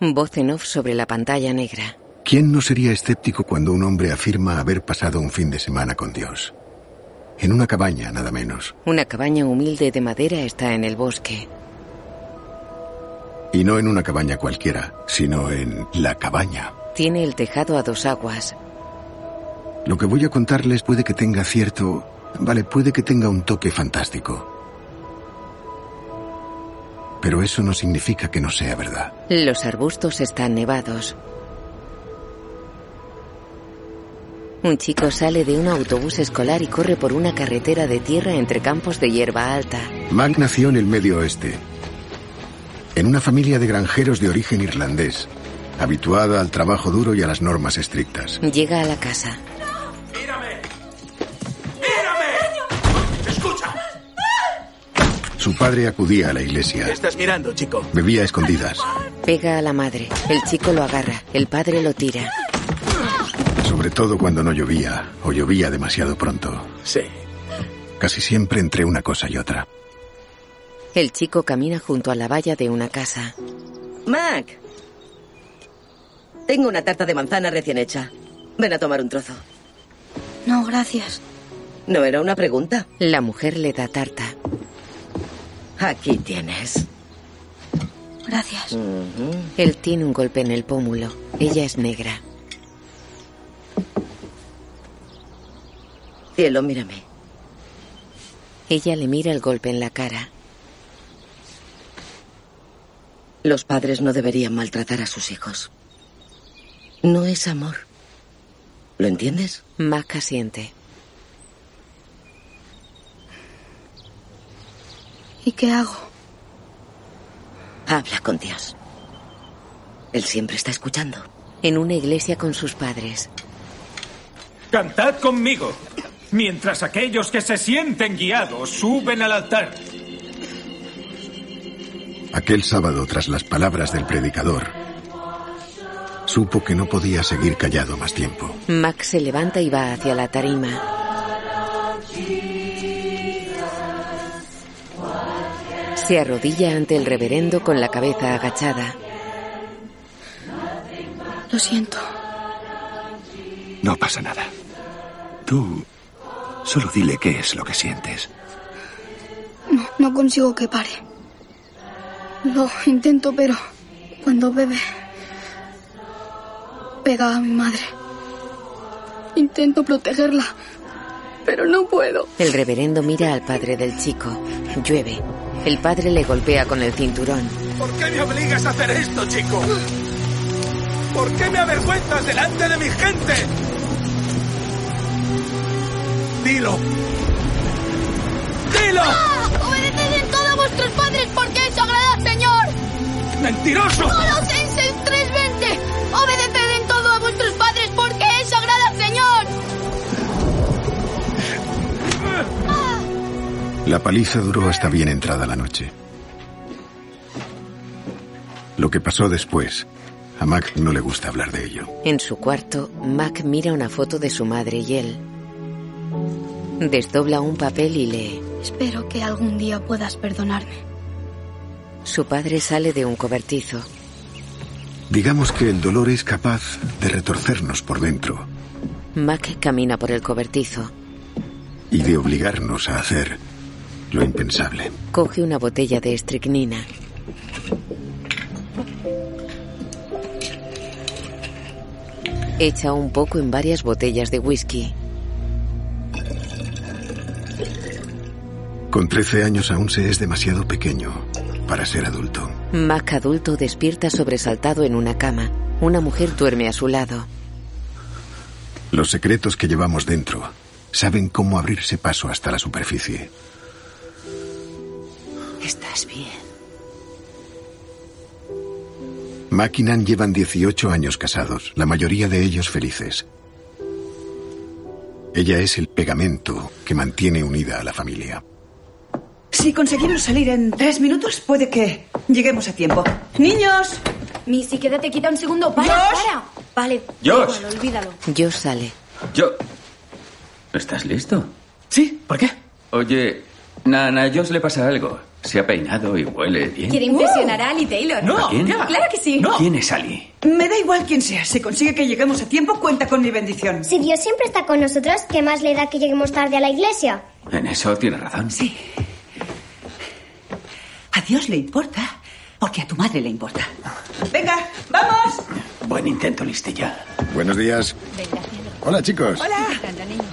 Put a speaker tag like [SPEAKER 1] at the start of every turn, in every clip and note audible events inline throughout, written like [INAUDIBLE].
[SPEAKER 1] Voz en off sobre la pantalla negra.
[SPEAKER 2] ¿Quién no sería escéptico cuando un hombre afirma haber pasado un fin de semana con Dios? En una cabaña, nada menos.
[SPEAKER 1] Una cabaña humilde de madera está en el bosque.
[SPEAKER 2] Y no en una cabaña cualquiera, sino en la cabaña.
[SPEAKER 1] Tiene el tejado a dos aguas.
[SPEAKER 2] Lo que voy a contarles puede que tenga cierto... Vale, puede que tenga un toque fantástico. Pero eso no significa que no sea verdad.
[SPEAKER 1] Los arbustos están nevados. Un chico sale de un autobús escolar y corre por una carretera de tierra entre campos de hierba alta.
[SPEAKER 2] Mac nació en el medio oeste, en una familia de granjeros de origen irlandés, habituada al trabajo duro y a las normas estrictas.
[SPEAKER 1] Llega a la casa.
[SPEAKER 2] Su padre acudía a la iglesia.
[SPEAKER 3] ¿Qué estás mirando, chico?
[SPEAKER 2] Bebía a escondidas.
[SPEAKER 1] Pega a la madre. El chico lo agarra. El padre lo tira.
[SPEAKER 2] Sobre todo cuando no llovía o llovía demasiado pronto.
[SPEAKER 3] Sí.
[SPEAKER 2] Casi siempre entre una cosa y otra.
[SPEAKER 1] El chico camina junto a la valla de una casa.
[SPEAKER 4] Mac. Tengo una tarta de manzana recién hecha. Ven a tomar un trozo.
[SPEAKER 5] No, gracias.
[SPEAKER 4] ¿No era una pregunta?
[SPEAKER 1] La mujer le da tarta.
[SPEAKER 4] Aquí tienes.
[SPEAKER 5] Gracias.
[SPEAKER 1] Él tiene un golpe en el pómulo. Ella es negra.
[SPEAKER 4] Cielo, mírame.
[SPEAKER 1] Ella le mira el golpe en la cara.
[SPEAKER 4] Los padres no deberían maltratar a sus hijos. No es amor. ¿Lo entiendes?
[SPEAKER 1] Mac asiente.
[SPEAKER 5] ¿Y qué hago?
[SPEAKER 4] Habla con Dios. Él siempre está escuchando.
[SPEAKER 1] En una iglesia con sus padres.
[SPEAKER 3] Cantad conmigo, mientras aquellos que se sienten guiados suben al altar.
[SPEAKER 2] Aquel sábado, tras las palabras del predicador, supo que no podía seguir callado más tiempo.
[SPEAKER 1] Mac se levanta y va hacia la tarima. Se arrodilla ante el reverendo con la cabeza agachada.
[SPEAKER 5] Lo siento.
[SPEAKER 6] No pasa nada. Tú solo dile qué es lo que sientes.
[SPEAKER 5] No, no consigo que pare. Lo intento, pero cuando bebe, pega a mi madre. Intento protegerla, pero no puedo.
[SPEAKER 1] El reverendo mira al padre del chico. Llueve. El padre le golpea con el cinturón.
[SPEAKER 3] ¿Por qué me obligas a hacer esto, chico? ¿Por qué me avergüenzas delante de mi gente? Dilo. ¡Dilo!
[SPEAKER 5] ¡Obedeced en todo a vuestros padres porque eso agrada al Señor!
[SPEAKER 3] ¡Mentiroso!
[SPEAKER 5] Colosenses 3.20 Obedeced
[SPEAKER 2] La paliza duró hasta bien entrada la noche. Lo que pasó después, a Mac no le gusta hablar de ello.
[SPEAKER 1] En su cuarto, Mac mira una foto de su madre y él. Desdobla un papel y lee.
[SPEAKER 5] Espero que algún día puedas perdonarme.
[SPEAKER 1] Su padre sale de un cobertizo.
[SPEAKER 2] Digamos que el dolor es capaz de retorcernos por dentro
[SPEAKER 1] Mac camina por el cobertizo.
[SPEAKER 2] y de obligarnos a hacer lo impensable.
[SPEAKER 1] Coge una botella de estricnina. Echa un poco en varias botellas de whisky.
[SPEAKER 2] Con 13 años aún se es demasiado pequeño para ser adulto.
[SPEAKER 1] Mac adulto despierta sobresaltado en una cama. Una mujer duerme a su lado.
[SPEAKER 2] Los secretos que llevamos dentro saben cómo abrirse paso hasta la superficie.
[SPEAKER 1] Estás bien.
[SPEAKER 2] Mac y Nan llevan 18 años casados, la mayoría de ellos felices. Ella es el pegamento que mantiene unida a la familia.
[SPEAKER 7] Si conseguimos salir en tres minutos, puede que lleguemos a tiempo. ¡Niños!
[SPEAKER 5] Missy, quédate quita un segundo. ¡Para,
[SPEAKER 7] Josh.
[SPEAKER 5] para! Vale,
[SPEAKER 8] Josh.
[SPEAKER 5] igual, olvídalo.
[SPEAKER 1] Josh sale.
[SPEAKER 8] Yo. ¿Estás listo?
[SPEAKER 3] ¿Sí? ¿Por qué?
[SPEAKER 8] Oye, Nan, a Josh le pasa algo.
[SPEAKER 6] Se ha peinado y huele bien.
[SPEAKER 8] Quiere impresionar a Ali Taylor.
[SPEAKER 6] ¿A quién?
[SPEAKER 8] Claro que sí.
[SPEAKER 6] ¿Quién es Ali?
[SPEAKER 7] Me da igual quién sea. Si consigue que lleguemos a tiempo, cuenta con mi bendición.
[SPEAKER 9] Si Dios siempre está con nosotros, ¿qué más le da que lleguemos tarde a la iglesia?
[SPEAKER 6] En eso tiene razón.
[SPEAKER 7] Sí. A Dios le importa, porque a tu madre le importa. Venga, vamos.
[SPEAKER 6] Buen intento, listilla.
[SPEAKER 2] Buenos días. Hola, chicos.
[SPEAKER 7] Hola.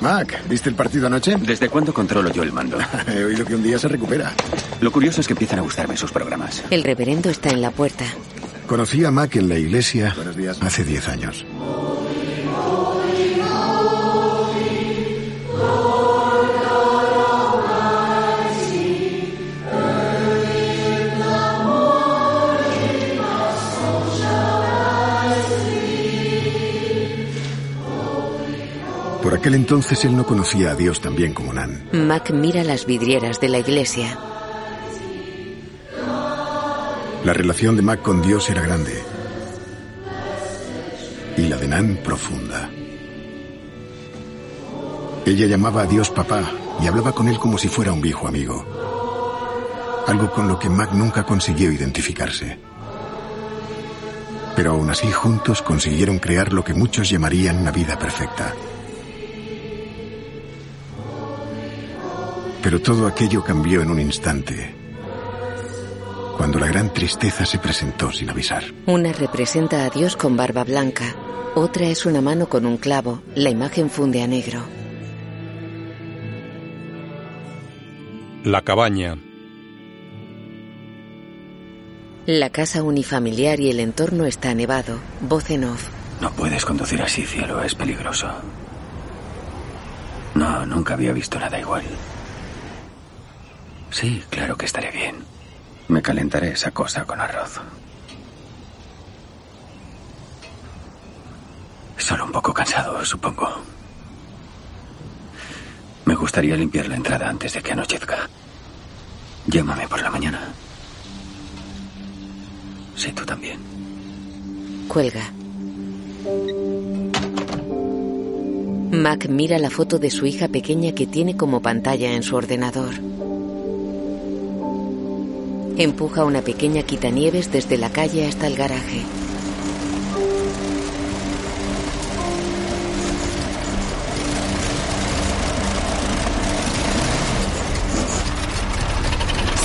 [SPEAKER 2] Mac, ¿viste el partido anoche?
[SPEAKER 6] ¿Desde cuándo controlo yo el mando? [LAUGHS]
[SPEAKER 2] He oído que un día se recupera.
[SPEAKER 6] Lo curioso es que empiezan a gustarme sus programas.
[SPEAKER 1] El reverendo está en la puerta.
[SPEAKER 2] Conocí a Mac en la iglesia hace 10 años. Por aquel entonces él no conocía a Dios tan bien como Nan.
[SPEAKER 1] Mac mira las vidrieras de la iglesia.
[SPEAKER 2] La relación de Mac con Dios era grande. Y la de Nan profunda. Ella llamaba a Dios papá y hablaba con él como si fuera un viejo amigo. Algo con lo que Mac nunca consiguió identificarse. Pero aún así juntos consiguieron crear lo que muchos llamarían una vida perfecta. Pero todo aquello cambió en un instante, cuando la gran tristeza se presentó sin avisar.
[SPEAKER 1] Una representa a Dios con barba blanca, otra es una mano con un clavo. La imagen funde a negro.
[SPEAKER 10] La cabaña.
[SPEAKER 1] La casa unifamiliar y el entorno está nevado. Voz en off.
[SPEAKER 6] No puedes conducir así, cielo, es peligroso. No, nunca había visto nada igual. Sí, claro que estaré bien. Me calentaré esa cosa con arroz. Solo un poco cansado, supongo. Me gustaría limpiar la entrada antes de que anochezca. Llámame por la mañana. Sí, tú también.
[SPEAKER 1] Cuelga. Mac mira la foto de su hija pequeña que tiene como pantalla en su ordenador. Empuja una pequeña quitanieves desde la calle hasta el garaje.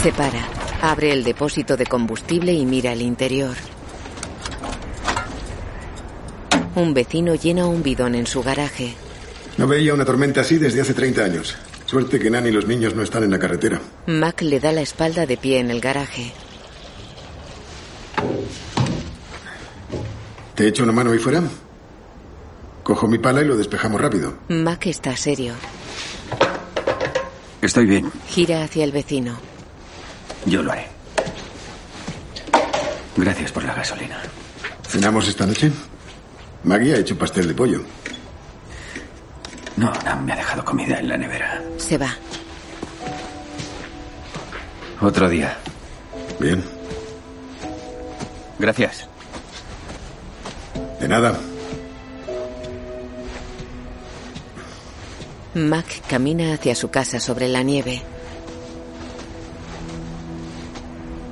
[SPEAKER 1] Se para, abre el depósito de combustible y mira el interior. Un vecino llena un bidón en su garaje.
[SPEAKER 2] No veía una tormenta así desde hace 30 años. Suerte que Nan y los niños no están en la carretera.
[SPEAKER 1] Mac le da la espalda de pie en el garaje.
[SPEAKER 2] ¿Te echo una mano ahí fuera? Cojo mi pala y lo despejamos rápido.
[SPEAKER 1] Mac está serio.
[SPEAKER 6] Estoy bien.
[SPEAKER 1] Gira hacia el vecino.
[SPEAKER 6] Yo lo haré. Gracias por la gasolina.
[SPEAKER 2] ¿Cenamos esta noche? Maggie ha hecho pastel de pollo.
[SPEAKER 6] No, no me ha dejado comida en la nevera.
[SPEAKER 1] Se va.
[SPEAKER 6] Otro día.
[SPEAKER 2] Bien.
[SPEAKER 6] Gracias.
[SPEAKER 2] De nada.
[SPEAKER 1] Mac camina hacia su casa sobre la nieve.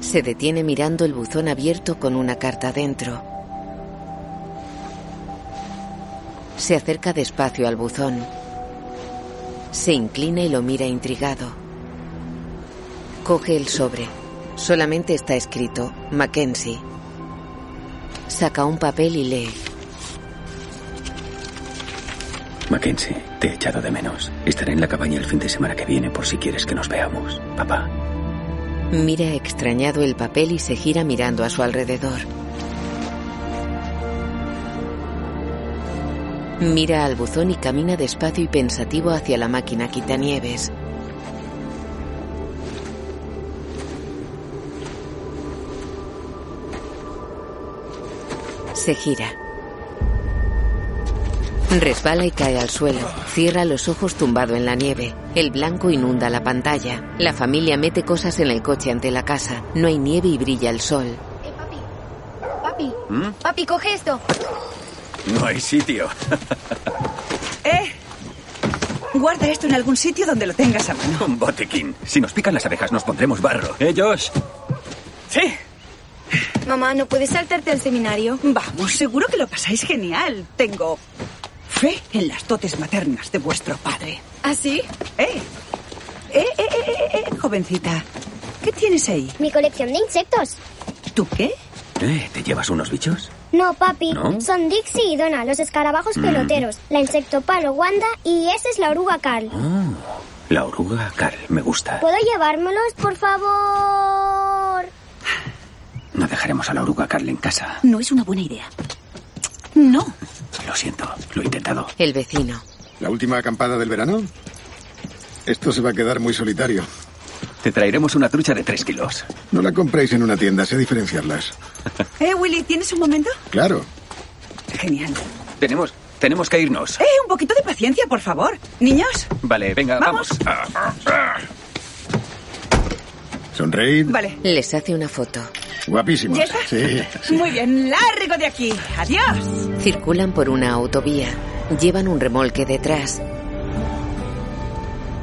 [SPEAKER 1] Se detiene mirando el buzón abierto con una carta dentro. Se acerca despacio al buzón. Se inclina y lo mira intrigado. Coge el sobre. Solamente está escrito Mackenzie. Saca un papel y lee.
[SPEAKER 6] Mackenzie, te he echado de menos. Estaré en la cabaña el fin de semana que viene por si quieres que nos veamos, papá.
[SPEAKER 1] Mira extrañado el papel y se gira mirando a su alrededor. Mira al buzón y camina despacio y pensativo hacia la máquina quitanieves. Se gira. Resbala y cae al suelo. Cierra los ojos tumbado en la nieve. El blanco inunda la pantalla. La familia mete cosas en el coche ante la casa. No hay nieve y brilla el sol.
[SPEAKER 5] Papi,
[SPEAKER 6] ¿Mm?
[SPEAKER 5] papi, coge esto.
[SPEAKER 6] No hay sitio. [LAUGHS]
[SPEAKER 7] ¿Eh? Guarda esto en algún sitio donde lo tengas a mano.
[SPEAKER 6] Un botiquín. Si nos pican las abejas, nos pondremos barro. ¿Eh, Josh?
[SPEAKER 7] Sí.
[SPEAKER 5] Mamá, ¿no puedes saltarte al seminario?
[SPEAKER 7] Vamos, seguro que lo pasáis genial. Tengo fe en las dotes maternas de vuestro padre.
[SPEAKER 5] ¿Ah, sí?
[SPEAKER 7] Eh, eh, eh, eh, eh, jovencita. ¿Qué tienes ahí?
[SPEAKER 9] Mi colección de insectos.
[SPEAKER 7] ¿Tú qué?
[SPEAKER 6] ¿Eh? ¿Te llevas unos bichos?
[SPEAKER 9] No, papi.
[SPEAKER 6] ¿No?
[SPEAKER 9] Son Dixie y Donna, los escarabajos peloteros. La insectopalo Wanda y esa es la oruga Carl.
[SPEAKER 6] La oruga Carl, me gusta.
[SPEAKER 9] ¿Puedo llevármelos, por favor?
[SPEAKER 6] No dejaremos a la oruga Carl en casa.
[SPEAKER 7] No es una buena idea. No.
[SPEAKER 6] Lo siento, lo he intentado.
[SPEAKER 1] El vecino.
[SPEAKER 2] ¿La última acampada del verano? Esto se va a quedar muy solitario.
[SPEAKER 6] Te traeremos una trucha de tres kilos.
[SPEAKER 2] No la compréis en una tienda, sé diferenciarlas. [LAUGHS]
[SPEAKER 7] Eh, Willy, ¿tienes un momento?
[SPEAKER 2] Claro.
[SPEAKER 7] Genial.
[SPEAKER 6] Tenemos, tenemos que irnos.
[SPEAKER 7] Eh, un poquito de paciencia, por favor. Niños.
[SPEAKER 6] Vale, venga,
[SPEAKER 7] Vamos.
[SPEAKER 6] vamos.
[SPEAKER 2] Sonreír.
[SPEAKER 7] Vale.
[SPEAKER 1] Les hace una foto.
[SPEAKER 2] Guapísimos.
[SPEAKER 7] ¿Ya está?
[SPEAKER 2] Sí.
[SPEAKER 7] Muy bien, largo de aquí. Adiós.
[SPEAKER 1] Circulan por una autovía. Llevan un remolque detrás.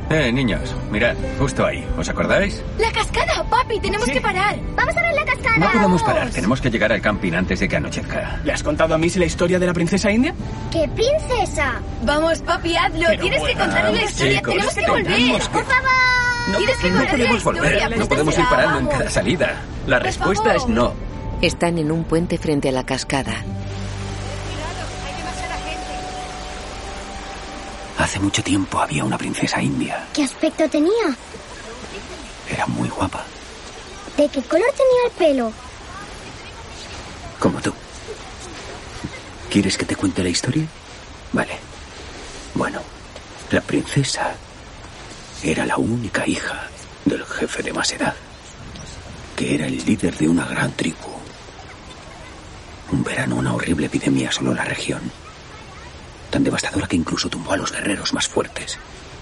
[SPEAKER 6] Eh, niños, mirad, justo ahí. ¿Os acordáis?
[SPEAKER 5] ¡La cascada! ¡Papi, tenemos que parar!
[SPEAKER 9] Vamos a ver la cascada.
[SPEAKER 6] No podemos parar, tenemos que llegar al camping antes de que anochezca.
[SPEAKER 8] ¿Le has contado a Missy la historia de la princesa india?
[SPEAKER 9] ¡Qué princesa!
[SPEAKER 5] Vamos, papi, hazlo.
[SPEAKER 6] Pero
[SPEAKER 5] Tienes que contarle la historia.
[SPEAKER 6] chicos,
[SPEAKER 5] tenemos que
[SPEAKER 6] tenemos
[SPEAKER 5] volver.
[SPEAKER 6] que-
[SPEAKER 5] Por favor.
[SPEAKER 6] No,
[SPEAKER 5] Tienes que
[SPEAKER 6] no podemos volver,
[SPEAKER 5] historia.
[SPEAKER 6] no podemos ir parando en cada salida. La
[SPEAKER 5] Por
[SPEAKER 6] respuesta
[SPEAKER 5] favor.
[SPEAKER 6] es no.
[SPEAKER 1] Están en un puente frente a la cascada.
[SPEAKER 6] Hace mucho tiempo había una princesa india.
[SPEAKER 9] ¿Qué aspecto tenía?
[SPEAKER 6] Era muy guapa,
[SPEAKER 9] ¿De qué color tenía el pelo?
[SPEAKER 6] como tú. ¿Quieres que te cuente la historia? Vale. Bueno, la princesa era la única hija del jefe de más edad, que era el líder de una gran tribu. Un verano una horrible epidemia asoló la región, tan devastadora que incluso tumbó a los guerreros más fuertes.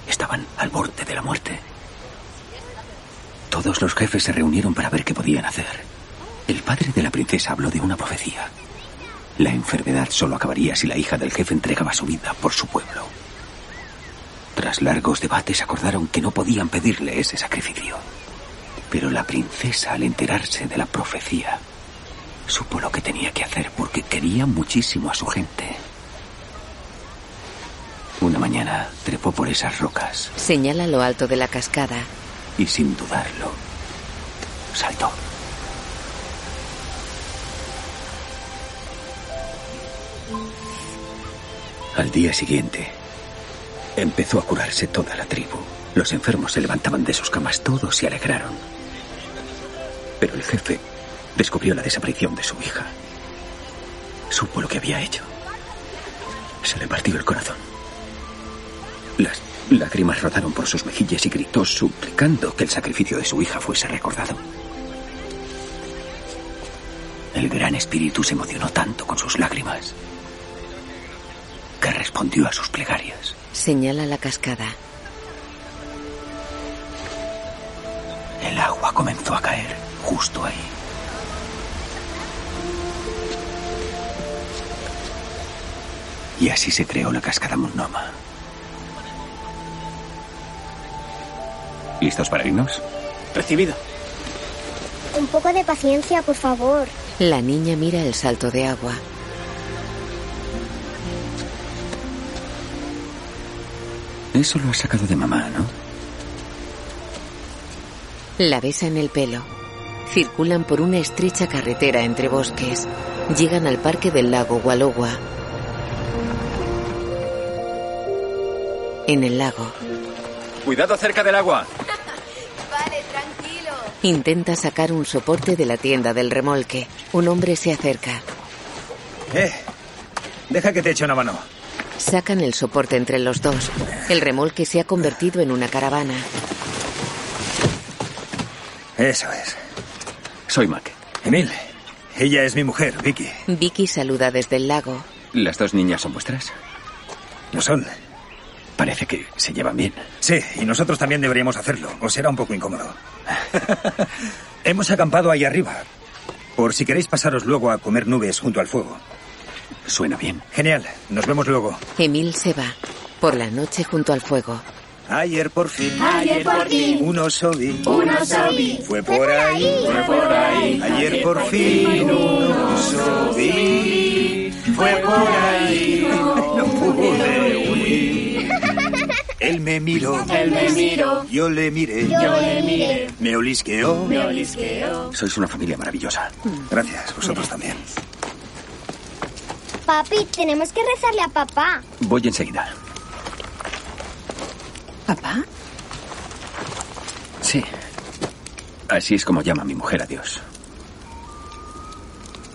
[SPEAKER 6] Estaban al borde de la muerte. Todos los jefes se reunieron para ver qué podían hacer. El padre de la princesa habló de una profecía. La enfermedad solo acabaría si la hija del jefe entregaba su vida por su pueblo. Tras largos debates acordaron que no podían pedirle ese sacrificio. Pero la princesa, al enterarse de la profecía, supo lo que tenía que hacer porque quería muchísimo a su gente. Una mañana trepó por esas rocas
[SPEAKER 1] Señala lo alto de la cascada.
[SPEAKER 6] y sin dudarlo, saltó. Al día siguiente, empezó a curarse toda la tribu. Los enfermos se levantaban de sus camas, todos se alegraron. Pero el jefe descubrió la desaparición de su hija. Supo lo que había hecho. Se le partió el corazón. Las lágrimas rodaron por sus mejillas y gritó suplicando que el sacrificio de su hija fuese recordado. El gran espíritu se emocionó tanto con sus lágrimas que respondió a sus plegarias.
[SPEAKER 1] Señala la cascada.
[SPEAKER 6] El agua comenzó a caer justo ahí. Y así se creó la cascada Mulnoma. ¿Listos para irnos?
[SPEAKER 8] Recibido.
[SPEAKER 9] Un poco de paciencia, por favor.
[SPEAKER 1] La niña mira el salto de agua.
[SPEAKER 6] Eso lo has sacado de mamá, ¿no?
[SPEAKER 1] La besa en el pelo. Circulan por una estrecha carretera entre bosques. Llegan al parque del lago Walogwa. En el lago,
[SPEAKER 6] Cuidado cerca del agua.
[SPEAKER 5] Vale, tranquilo.
[SPEAKER 1] intenta sacar un soporte de la tienda del remolque. Un hombre se acerca.
[SPEAKER 3] Eh, deja que te eche una mano.
[SPEAKER 1] Sacan el soporte entre los dos. El remolque se ha convertido en una caravana.
[SPEAKER 3] Eso es.
[SPEAKER 6] Soy Mac.
[SPEAKER 3] Emil, ella es mi mujer, Vicky.
[SPEAKER 1] Vicky saluda desde el lago.
[SPEAKER 6] ¿Las dos niñas son vuestras?
[SPEAKER 3] Lo son.
[SPEAKER 6] Parece que se llevan bien.
[SPEAKER 3] Sí, y nosotros también deberíamos hacerlo, o será un poco incómodo. [LAUGHS] Hemos acampado ahí arriba, por si queréis pasaros luego a comer nubes junto al fuego.
[SPEAKER 6] Suena bien.
[SPEAKER 3] Genial, nos vemos luego.
[SPEAKER 1] Emil se va. Por la noche junto al fuego.
[SPEAKER 3] Ayer por fin.
[SPEAKER 5] Ayer por fin.
[SPEAKER 3] Un oso vi.
[SPEAKER 5] Un oso vi.
[SPEAKER 3] Fue por ahí.
[SPEAKER 5] Fue por ahí.
[SPEAKER 3] Ayer por fin. Un oso vi. Fue por ahí. [LAUGHS] No pude. Él me miró.
[SPEAKER 5] Él me miró.
[SPEAKER 3] Yo le miré.
[SPEAKER 5] Yo le miré.
[SPEAKER 3] Me olisqueó.
[SPEAKER 5] Me olisqueó.
[SPEAKER 6] Sois una familia maravillosa.
[SPEAKER 3] Gracias, vosotros también.
[SPEAKER 9] Papi, tenemos que rezarle a papá.
[SPEAKER 6] Voy enseguida.
[SPEAKER 7] ¿Papá?
[SPEAKER 6] Sí. Así es como llama mi mujer a Dios.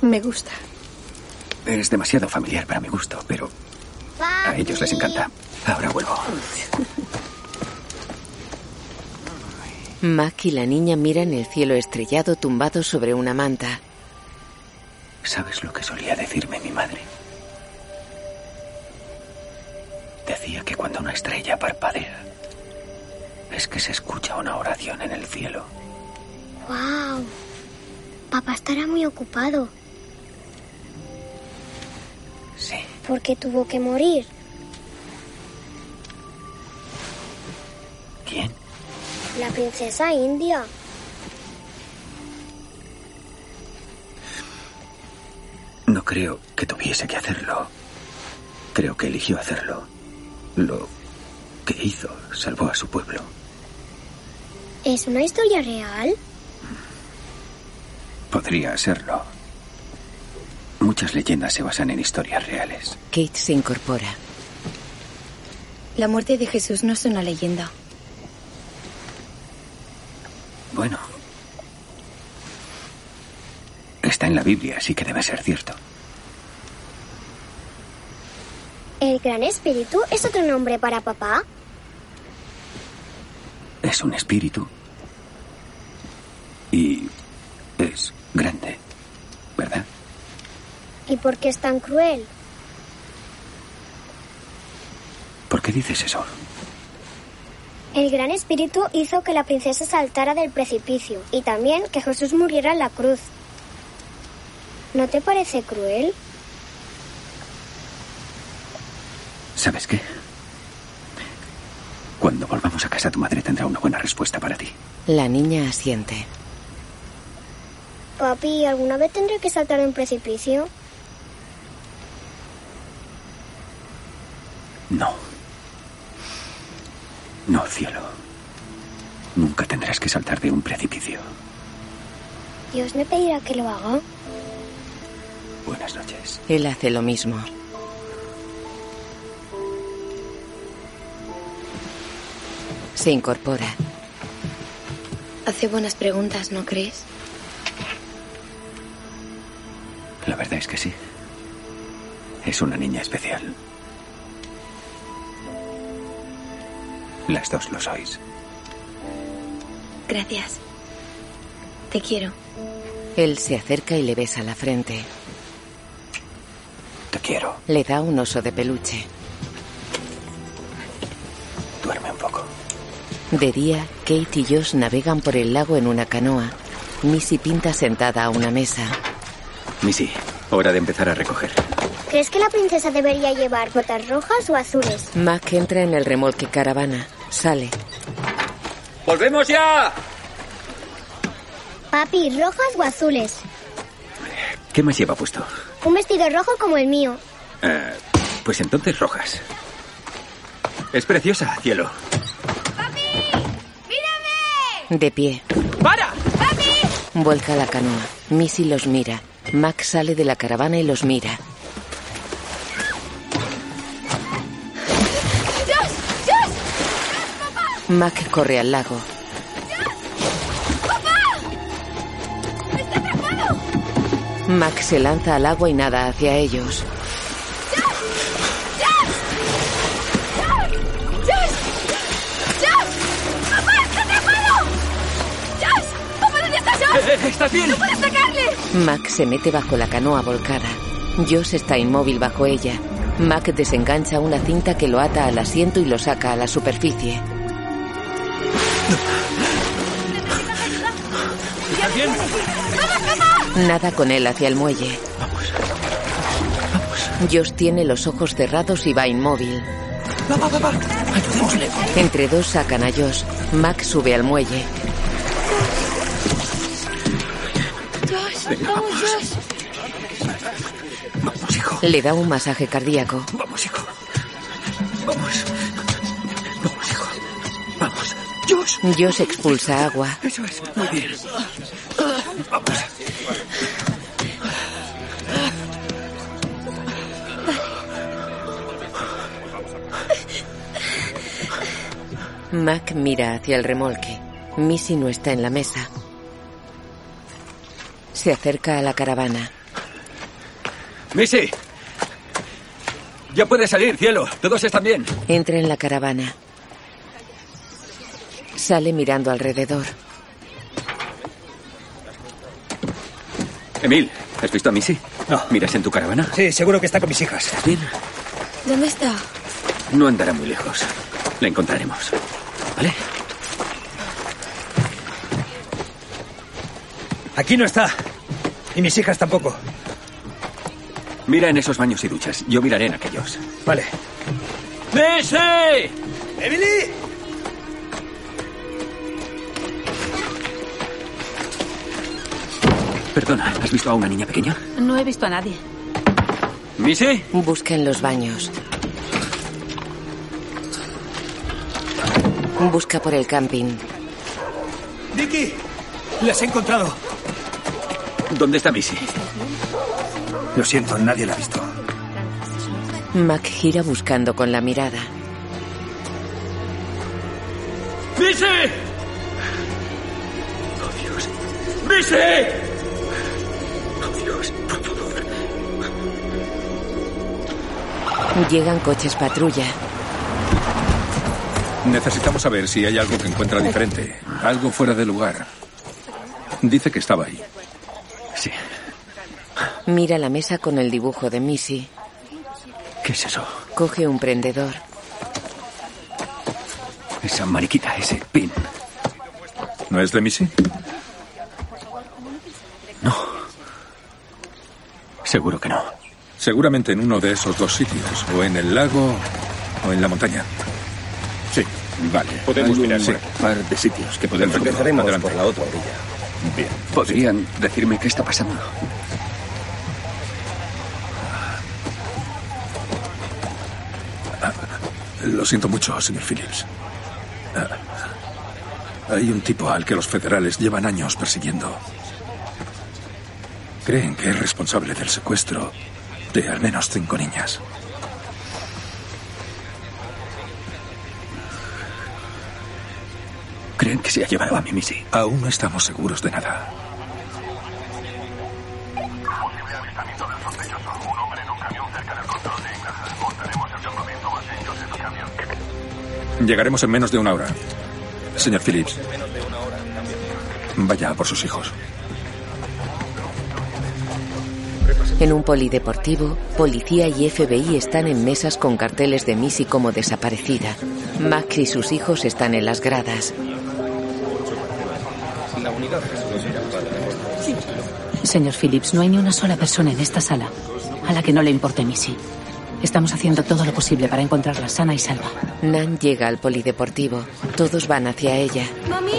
[SPEAKER 7] Me gusta.
[SPEAKER 6] Es demasiado familiar para mi gusto, pero a ellos les encanta. Ahora vuelvo.
[SPEAKER 1] Mac y la niña miran el cielo estrellado tumbado sobre una manta.
[SPEAKER 6] ¿Sabes lo que solía decirme mi madre? Decía que cuando una estrella parpadea, es que se escucha una oración en el cielo.
[SPEAKER 9] ¡Wow! Papá estará muy ocupado.
[SPEAKER 6] Sí.
[SPEAKER 9] Porque tuvo que morir. La princesa india.
[SPEAKER 6] No creo que tuviese que hacerlo. Creo que eligió hacerlo. Lo que hizo salvó a su pueblo.
[SPEAKER 9] ¿Es una historia real?
[SPEAKER 6] Podría serlo. Muchas leyendas se basan en historias reales.
[SPEAKER 1] Kate se incorpora.
[SPEAKER 11] La muerte de Jesús no es una leyenda.
[SPEAKER 6] Bueno. Está en la Biblia, así que debe ser cierto.
[SPEAKER 9] ¿El Gran Espíritu es otro nombre para papá?
[SPEAKER 6] Es un espíritu. Y es grande, ¿verdad?
[SPEAKER 9] ¿Y por qué es tan cruel?
[SPEAKER 6] ¿Por qué dices eso?
[SPEAKER 9] El Gran Espíritu hizo que la princesa saltara del precipicio y también que Jesús muriera en la cruz. ¿No te parece cruel?
[SPEAKER 6] ¿Sabes qué? Cuando volvamos a casa tu madre tendrá una buena respuesta para ti.
[SPEAKER 1] La niña asiente.
[SPEAKER 9] Papi, ¿alguna vez tendré que saltar de un precipicio?
[SPEAKER 6] No. No, cielo. Nunca tendrás que saltar de un precipicio.
[SPEAKER 9] Dios me pedirá que lo haga.
[SPEAKER 6] Buenas noches.
[SPEAKER 1] Él hace lo mismo. Se incorpora.
[SPEAKER 11] Hace buenas preguntas, ¿no crees?
[SPEAKER 6] La verdad es que sí. Es una niña especial. Las dos lo sois.
[SPEAKER 11] Gracias. Te quiero.
[SPEAKER 1] Él se acerca y le besa la frente.
[SPEAKER 6] Te quiero.
[SPEAKER 1] Le da un oso de peluche.
[SPEAKER 6] Duerme un poco.
[SPEAKER 1] De día, Kate y Josh navegan por el lago en una canoa. Missy pinta sentada a una mesa.
[SPEAKER 6] Missy, hora de empezar a recoger.
[SPEAKER 9] ¿Crees que la princesa debería llevar botas rojas o azules?
[SPEAKER 1] Mac entra en el remolque caravana. Sale.
[SPEAKER 6] ¡Volvemos ya!
[SPEAKER 9] Papi, ¿rojas o azules?
[SPEAKER 6] ¿Qué más lleva puesto?
[SPEAKER 9] Un vestido rojo como el mío.
[SPEAKER 6] Eh, pues entonces rojas. Es preciosa, cielo.
[SPEAKER 1] De pie.
[SPEAKER 8] ¡Para!
[SPEAKER 1] Vuelca la canoa. Missy los mira. Mac sale de la caravana y los mira.
[SPEAKER 5] ¡Josh! ¡Josh!
[SPEAKER 1] Mac corre al lago. Mac se lanza al agua y nada hacia ellos.
[SPEAKER 5] ¡Josh! ¡Josh! ¡Papá, está atrapado! ¡Josh! ¡Papá, dónde está Josh!
[SPEAKER 8] Eh, ¿Estás bien?
[SPEAKER 5] ¡No puedes sacarle!
[SPEAKER 1] Mac se mete bajo la canoa volcada. Josh está inmóvil bajo ella. Mac desengancha una cinta que lo ata al asiento y lo saca a la superficie.
[SPEAKER 8] ¿Estás bien?
[SPEAKER 1] Nada con él hacia el muelle. Josh tiene los ojos cerrados y va inmóvil.
[SPEAKER 6] Va, va, va, Ayudémosle.
[SPEAKER 1] Entre dos sacan a Josh. Mac sube al muelle.
[SPEAKER 5] Josh,
[SPEAKER 6] Venga,
[SPEAKER 5] vamos,
[SPEAKER 6] vamos.
[SPEAKER 5] Josh.
[SPEAKER 6] Vamos, hijo.
[SPEAKER 1] Le da un masaje cardíaco.
[SPEAKER 6] Vamos, hijo. Vamos. Vamos, hijo. Vamos. Josh.
[SPEAKER 1] Josh expulsa agua.
[SPEAKER 6] Eso es. Muy bien. Vamos.
[SPEAKER 1] Mac mira hacia el remolque. Missy no está en la mesa. Se acerca a la caravana.
[SPEAKER 6] Missy. Ya puedes salir, cielo. Todos están bien.
[SPEAKER 1] Entra en la caravana. Sale mirando alrededor.
[SPEAKER 6] Emil, ¿has visto a Missy?
[SPEAKER 12] No.
[SPEAKER 6] ¿Miras en tu caravana?
[SPEAKER 12] Sí, seguro que está con mis hijas.
[SPEAKER 6] ¿Estás bien?
[SPEAKER 11] ¿Dónde está?
[SPEAKER 6] No andará muy lejos. La encontraremos. ¿Vale?
[SPEAKER 12] Aquí no está. Y mis hijas tampoco.
[SPEAKER 6] Mira en esos baños y duchas. Yo miraré en aquellos.
[SPEAKER 12] Vale.
[SPEAKER 6] ¡Missy!
[SPEAKER 12] ¡Emily!
[SPEAKER 6] Perdona, ¿has visto a una niña pequeña?
[SPEAKER 13] No he visto a nadie.
[SPEAKER 6] ¿Missy?
[SPEAKER 1] Busca en los baños. Busca por el camping.
[SPEAKER 12] ¡Vicky! ¡Las he encontrado!
[SPEAKER 6] ¿Dónde está Missy?
[SPEAKER 12] Lo siento, nadie la ha visto.
[SPEAKER 1] Mac gira buscando con la mirada.
[SPEAKER 6] ¡Missy! ¡Oh, Dios! ¡Missy! ¡Oh, Dios! Por favor.
[SPEAKER 1] Llegan coches patrulla.
[SPEAKER 10] Necesitamos saber si hay algo que encuentra diferente. Algo fuera de lugar. Dice que estaba ahí.
[SPEAKER 6] Sí.
[SPEAKER 1] Mira la mesa con el dibujo de Missy.
[SPEAKER 6] ¿Qué es eso?
[SPEAKER 1] Coge un prendedor.
[SPEAKER 6] Esa mariquita, ese pin.
[SPEAKER 10] ¿No es de Missy?
[SPEAKER 6] No. Seguro que no.
[SPEAKER 10] Seguramente en uno de esos dos sitios. O en el lago o en la montaña. Sí, vale.
[SPEAKER 6] Podemos
[SPEAKER 10] un
[SPEAKER 6] mirar por
[SPEAKER 10] par de sitios que podemos
[SPEAKER 14] Empezaremos por la otra orilla.
[SPEAKER 10] Bien.
[SPEAKER 6] ¿Podrían decirme qué está pasando?
[SPEAKER 10] Lo siento mucho, señor Phillips. Hay un tipo al que los federales llevan años persiguiendo. Creen que es responsable del secuestro de al menos cinco niñas.
[SPEAKER 6] ¿Creen que se ha llevado a mi Missy?
[SPEAKER 10] Aún no estamos seguros de nada. Llegaremos en menos de una hora. Señor Phillips. Vaya por sus hijos.
[SPEAKER 1] En un polideportivo, policía y FBI están en mesas con carteles de Missy como desaparecida. Max y sus hijos están en las gradas.
[SPEAKER 13] Señor Phillips, no hay ni una sola persona en esta sala a la que no le importe Missy. Estamos haciendo todo lo posible para encontrarla sana y salva.
[SPEAKER 1] Nan llega al polideportivo. Todos van hacia ella.
[SPEAKER 5] Mami,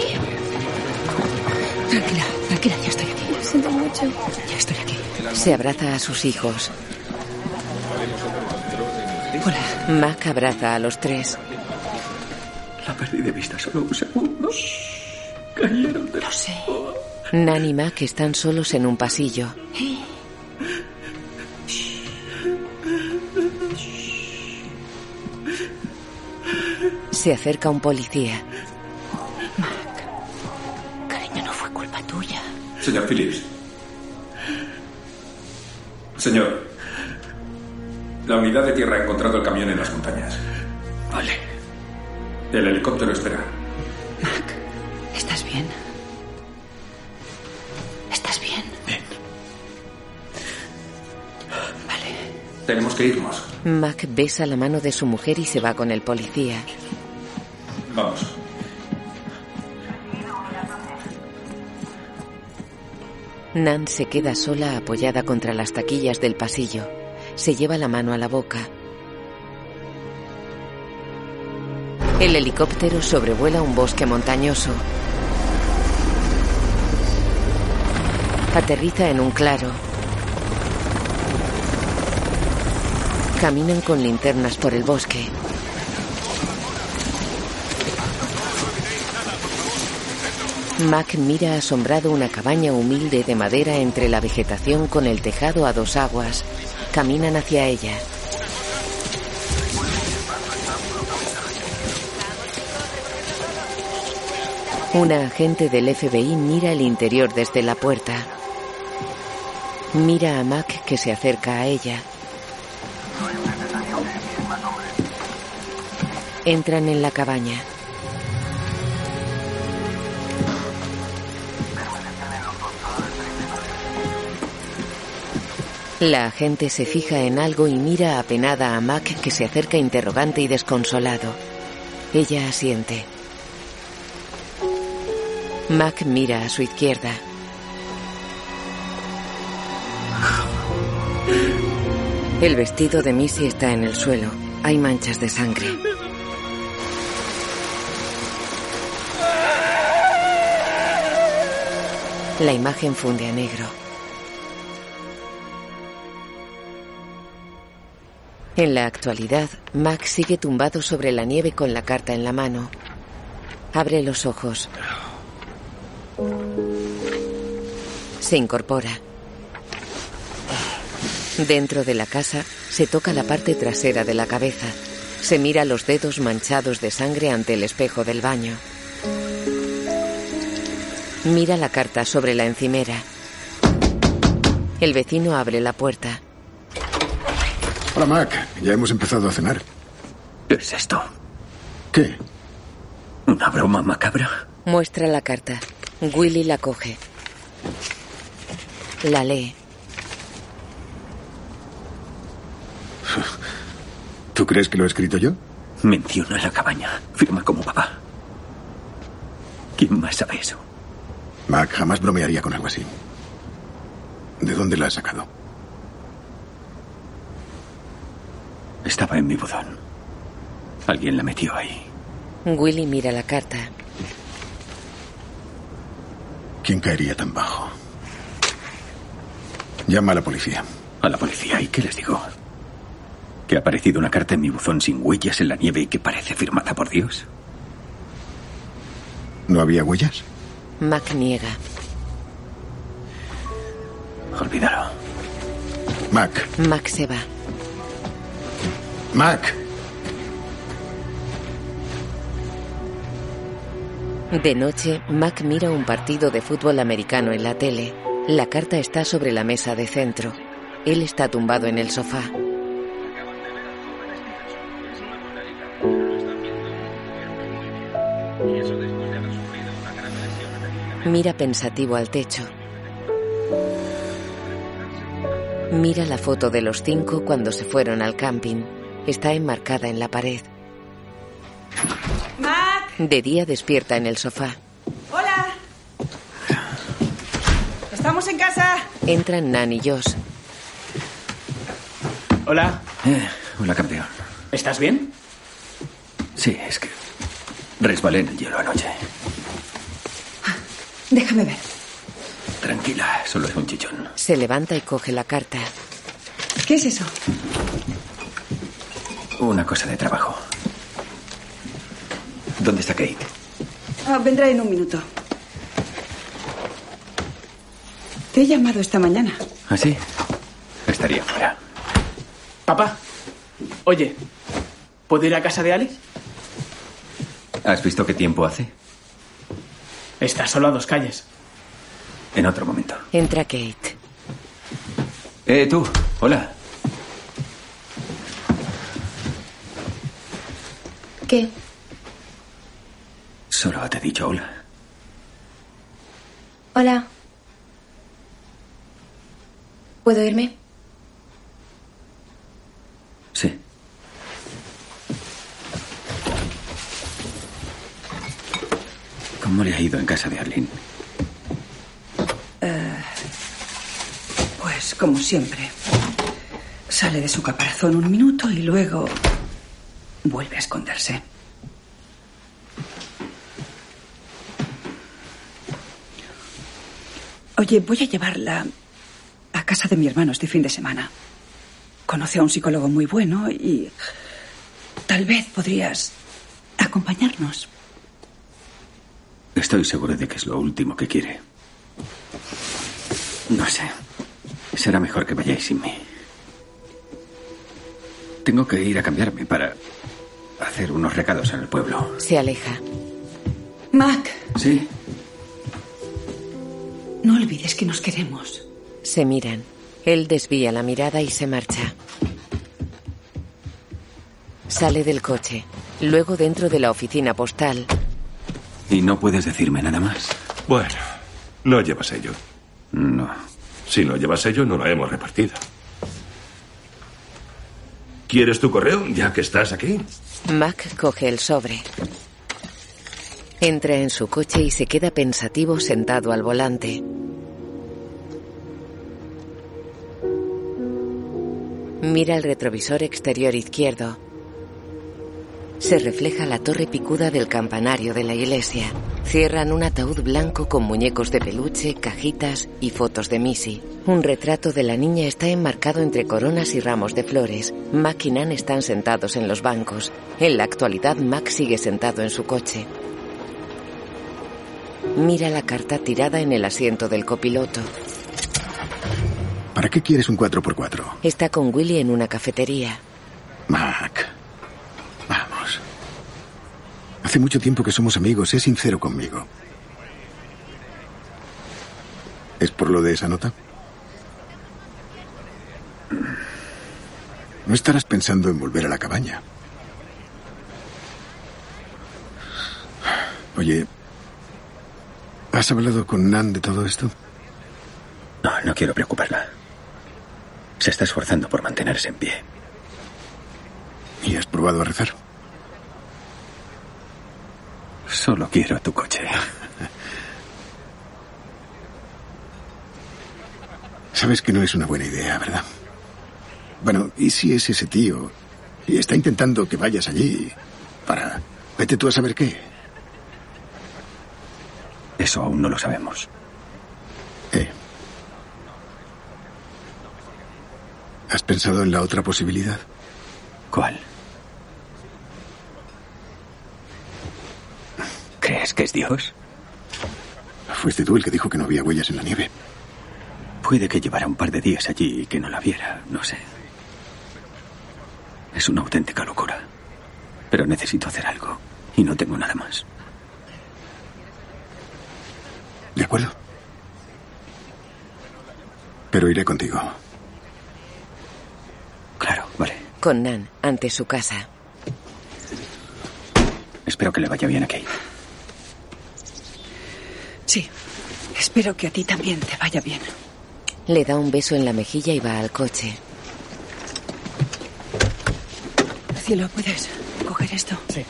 [SPEAKER 13] Tranquila, tranquila, ya estoy aquí.
[SPEAKER 5] lo siento mucho.
[SPEAKER 13] Ya estoy aquí.
[SPEAKER 1] Se abraza a sus hijos.
[SPEAKER 13] Hola.
[SPEAKER 1] Mac abraza a los tres.
[SPEAKER 6] La perdí de vista solo un segundo. Cayeron de
[SPEAKER 13] Lo sé.
[SPEAKER 1] Nan y Mac están solos en un pasillo. Se acerca un policía.
[SPEAKER 13] Cariño, no fue culpa tuya.
[SPEAKER 10] Señor Phillips. Señor. La unidad de tierra ha encontrado el camión en las montañas.
[SPEAKER 6] Vale.
[SPEAKER 10] El helicóptero espera. Que irnos.
[SPEAKER 1] Mac besa la mano de su mujer y se va con el policía.
[SPEAKER 10] Vamos.
[SPEAKER 1] Nan se queda sola apoyada contra las taquillas del pasillo. Se lleva la mano a la boca. El helicóptero sobrevuela un bosque montañoso. Aterriza en un claro. Caminan con linternas por el bosque. Mac mira asombrado una cabaña humilde de madera entre la vegetación con el tejado a dos aguas. Caminan hacia ella. Una agente del FBI mira el interior desde la puerta. Mira a Mac que se acerca a ella. Entran en la cabaña. La agente se fija en algo y mira apenada a Mac que se acerca interrogante y desconsolado. Ella asiente. Mac mira a su izquierda. El vestido de Missy está en el suelo. Hay manchas de sangre. La imagen funde a negro. En la actualidad, Mac sigue tumbado sobre la nieve con la carta en la mano. Abre los ojos. Se incorpora. Dentro de la casa, se toca la parte trasera de la cabeza. Se mira los dedos manchados de sangre ante el espejo del baño. Mira la carta sobre la encimera. El vecino abre la puerta.
[SPEAKER 2] Hola, Mac. Ya hemos empezado a cenar.
[SPEAKER 6] ¿Qué es esto?
[SPEAKER 2] ¿Qué?
[SPEAKER 6] ¿Una broma macabra?
[SPEAKER 1] Muestra la carta. Willy la coge. La lee.
[SPEAKER 2] ¿Tú crees que lo he escrito yo?
[SPEAKER 6] Menciona la cabaña. Firma como papá. ¿Quién más sabe eso?
[SPEAKER 2] Mac jamás bromearía con algo así. ¿De dónde la has sacado?
[SPEAKER 6] Estaba en mi buzón. Alguien la metió ahí.
[SPEAKER 1] Willy mira la carta.
[SPEAKER 2] ¿Quién caería tan bajo? Llama a la policía.
[SPEAKER 6] ¿A la policía? ¿Y qué les digo? ¿Que ha aparecido una carta en mi buzón sin huellas en la nieve y que parece firmada por Dios?
[SPEAKER 2] ¿No había huellas?
[SPEAKER 1] Mac niega.
[SPEAKER 6] Olvídalo.
[SPEAKER 2] Mac.
[SPEAKER 1] Mac se va.
[SPEAKER 2] Mac.
[SPEAKER 1] De noche, Mac mira un partido de fútbol americano en la tele. La carta está sobre la mesa de centro. Él está tumbado en el sofá. Mira pensativo al techo. Mira la foto de los cinco cuando se fueron al camping. Está enmarcada en la pared.
[SPEAKER 7] Mac,
[SPEAKER 1] De día despierta en el sofá.
[SPEAKER 7] hola. ¿Estamos en casa?
[SPEAKER 1] Entran Nan y Josh.
[SPEAKER 8] Hola.
[SPEAKER 6] Eh, hola, campeón.
[SPEAKER 8] ¿Estás bien?
[SPEAKER 6] Sí, es que resbalé en el hielo anoche.
[SPEAKER 7] Déjame ver.
[SPEAKER 6] Tranquila, solo es un chichón.
[SPEAKER 1] Se levanta y coge la carta.
[SPEAKER 7] ¿Qué es eso?
[SPEAKER 6] Una cosa de trabajo. ¿Dónde está Kate?
[SPEAKER 7] Ah, vendrá en un minuto. Te he llamado esta mañana.
[SPEAKER 6] ¿Ah, sí? Estaría fuera.
[SPEAKER 8] Papá. Oye, ¿puedo ir a casa de Alex?
[SPEAKER 6] ¿Has visto qué tiempo hace?
[SPEAKER 8] Está solo a dos calles.
[SPEAKER 6] En otro momento.
[SPEAKER 1] Entra Kate.
[SPEAKER 6] Eh, tú. Hola.
[SPEAKER 11] ¿Qué?
[SPEAKER 6] Solo te he dicho hola.
[SPEAKER 11] Hola. ¿Puedo irme?
[SPEAKER 6] Sí. ¿Cómo le ha ido en casa de Arlene?
[SPEAKER 7] Eh, pues como siempre. Sale de su caparazón un minuto y luego vuelve a esconderse. Oye, voy a llevarla a casa de mi hermano este fin de semana. Conoce a un psicólogo muy bueno y tal vez podrías acompañarnos.
[SPEAKER 6] Estoy seguro de que es lo último que quiere. No sé. Será mejor que vayáis sin mí. Tengo que ir a cambiarme para hacer unos recados en el pueblo.
[SPEAKER 1] Se aleja.
[SPEAKER 7] Mac,
[SPEAKER 6] ¿Sí?
[SPEAKER 7] no olvides que nos queremos.
[SPEAKER 1] Se miran. Él desvía la mirada y se marcha. Sale del coche. Luego dentro de la oficina postal.
[SPEAKER 6] ¿Y no puedes decirme nada más?
[SPEAKER 14] Bueno, no llevas sello.
[SPEAKER 6] No.
[SPEAKER 14] Si no llevas sello, no lo hemos repartido. ¿Quieres tu correo, ya que estás aquí?
[SPEAKER 1] Mac coge el sobre. Entra en su coche y se queda pensativo sentado al volante. Mira el retrovisor exterior izquierdo. Se refleja la torre picuda del campanario de la iglesia. Cierran un ataúd blanco con muñecos de peluche, cajitas y fotos de Missy. Un retrato de la niña está enmarcado entre coronas y ramos de flores. Mac y Nan están sentados en los bancos. En la actualidad, Mac sigue sentado en su coche. Mira la carta tirada en el asiento del copiloto.
[SPEAKER 2] ¿Para qué quieres un 4x4?
[SPEAKER 1] Está con Willy en una cafetería.
[SPEAKER 2] Mac. Hace mucho tiempo que somos amigos. Sé sincero conmigo. ¿Es por lo de esa nota? No estarás pensando en volver a la cabaña. Oye, ¿has hablado con Nan de todo esto?
[SPEAKER 6] No, no quiero preocuparla. Se está esforzando por mantenerse en pie.
[SPEAKER 2] ¿Y has probado a rezar?
[SPEAKER 6] Solo quiero tu coche.
[SPEAKER 2] Sabes que no es una buena idea, ¿verdad? Bueno, ¿y si es ese tío y está intentando que vayas allí para... Vete tú a saber qué.
[SPEAKER 6] Eso aún no lo sabemos.
[SPEAKER 2] Eh. ¿Has pensado en la otra posibilidad?
[SPEAKER 6] ¿Cuál? ¿Crees que es Dios?
[SPEAKER 2] Fuiste tú el que dijo que no había huellas en la nieve.
[SPEAKER 6] Puede que llevara un par de días allí y que no la viera, no sé. Es una auténtica locura. Pero necesito hacer algo y no tengo nada más.
[SPEAKER 2] De acuerdo. Pero iré contigo.
[SPEAKER 6] Claro, vale.
[SPEAKER 1] Con Nan ante su casa.
[SPEAKER 6] Espero que le vaya bien aquí.
[SPEAKER 7] Sí. Espero que a ti también te vaya bien.
[SPEAKER 1] Le da un beso en la mejilla y va al coche.
[SPEAKER 7] Cielo, ¿puedes coger esto?
[SPEAKER 8] Sí.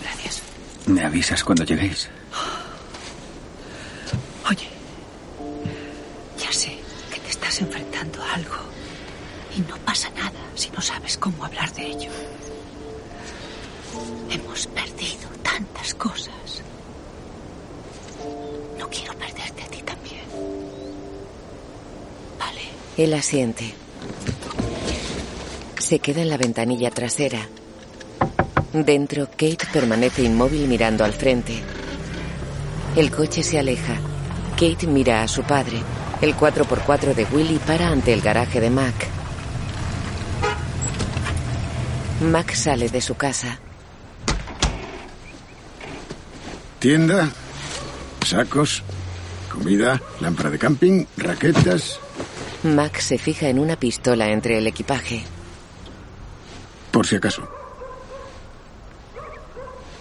[SPEAKER 7] Gracias.
[SPEAKER 6] ¿Me avisas cuando lleguéis?
[SPEAKER 7] Oye, ya sé que te estás enfrentando a algo y no pasa nada si no sabes cómo hablar de ello. Hemos perdido tantas cosas. No quiero perderte a ti también. Vale.
[SPEAKER 1] Él asiente. Se queda en la ventanilla trasera. Dentro, Kate permanece inmóvil mirando al frente. El coche se aleja. Kate mira a su padre. El 4x4 de Willy para ante el garaje de Mac. Mac sale de su casa.
[SPEAKER 2] Tienda, sacos, comida, lámpara de camping, raquetas.
[SPEAKER 1] Mac se fija en una pistola entre el equipaje.
[SPEAKER 2] Por si acaso.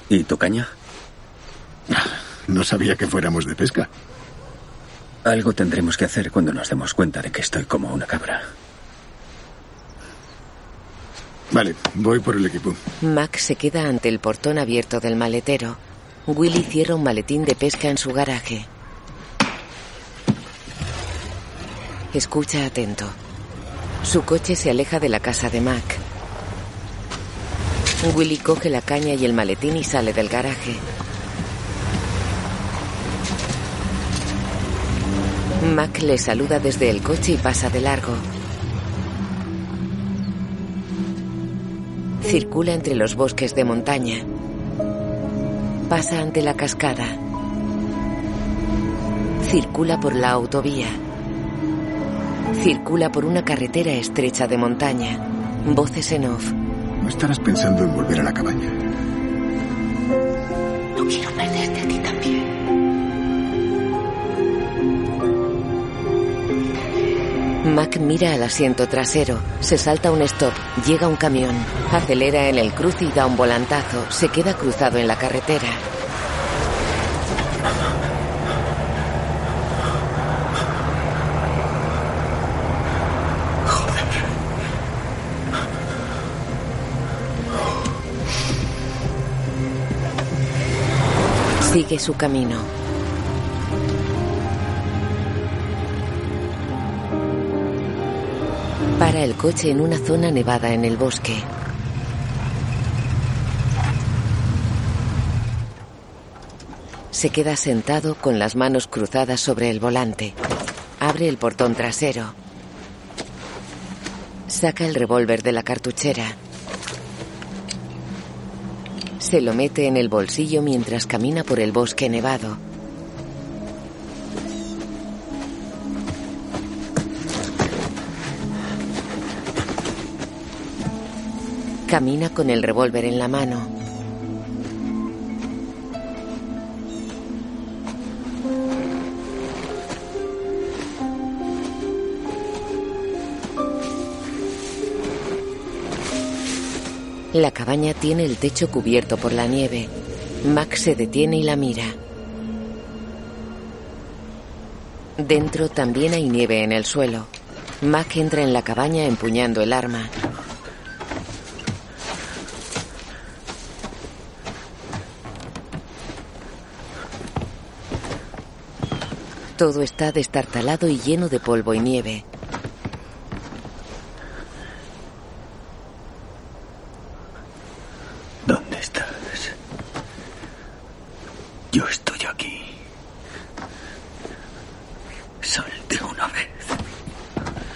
[SPEAKER 6] ¿Y tu caña?
[SPEAKER 2] No sabía que fuéramos de pesca.
[SPEAKER 6] Algo tendremos que hacer cuando nos demos cuenta de que estoy como una cabra.
[SPEAKER 2] Vale, voy por el equipo.
[SPEAKER 1] Mac se queda ante el portón abierto del maletero. Willy cierra un maletín de pesca en su garaje. Escucha atento. Su coche se aleja de la casa de Mac. Willy coge la caña y el maletín y sale del garaje. Mac le saluda desde el coche y pasa de largo. Circula entre los bosques de montaña. Pasa ante la cascada. Circula por la autovía. Circula por una carretera estrecha de montaña. Voces en off.
[SPEAKER 2] ¿No estarás pensando en volver a la cabaña?
[SPEAKER 11] No quiero perderte a ti también.
[SPEAKER 1] Mac mira al asiento trasero. Se salta un stop. Llega un camión. Acelera en el cruce y da un volantazo. Se queda cruzado en la carretera. Sigue su camino. Para el coche en una zona nevada en el bosque. Se queda sentado con las manos cruzadas sobre el volante. Abre el portón trasero. Saca el revólver de la cartuchera. Se lo mete en el bolsillo mientras camina por el bosque nevado. Camina con el revólver en la mano. La cabaña tiene el techo cubierto por la nieve. Max se detiene y la mira. Dentro también hay nieve en el suelo. Mac entra en la cabaña empuñando el arma. Todo está destartalado y lleno de polvo y nieve.
[SPEAKER 6] ¿Dónde estás? Yo estoy aquí. Sal de una vez.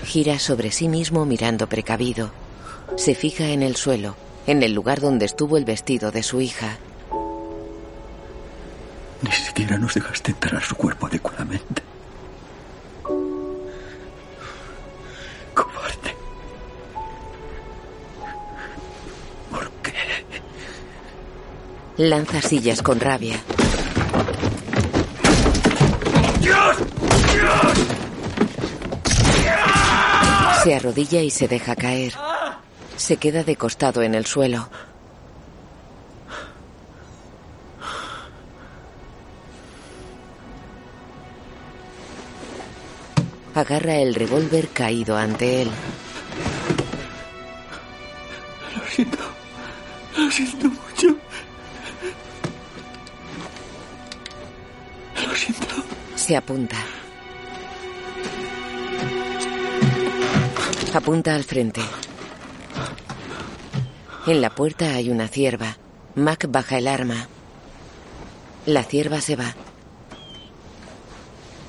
[SPEAKER 1] Gira sobre sí mismo mirando precavido. Se fija en el suelo, en el lugar donde estuvo el vestido de su hija.
[SPEAKER 6] Siquiera nos dejaste enterrar su cuerpo adecuadamente. Cobarde. ¿Por qué?
[SPEAKER 1] Lanza sillas con rabia.
[SPEAKER 3] ¡Dios! ¡Dios!
[SPEAKER 1] Se arrodilla y se deja caer. Se queda de costado en el suelo. Agarra el revólver caído ante él.
[SPEAKER 6] Lo siento. Lo siento mucho. Lo siento.
[SPEAKER 1] Se apunta. Apunta al frente. En la puerta hay una cierva. Mac baja el arma. La cierva se va.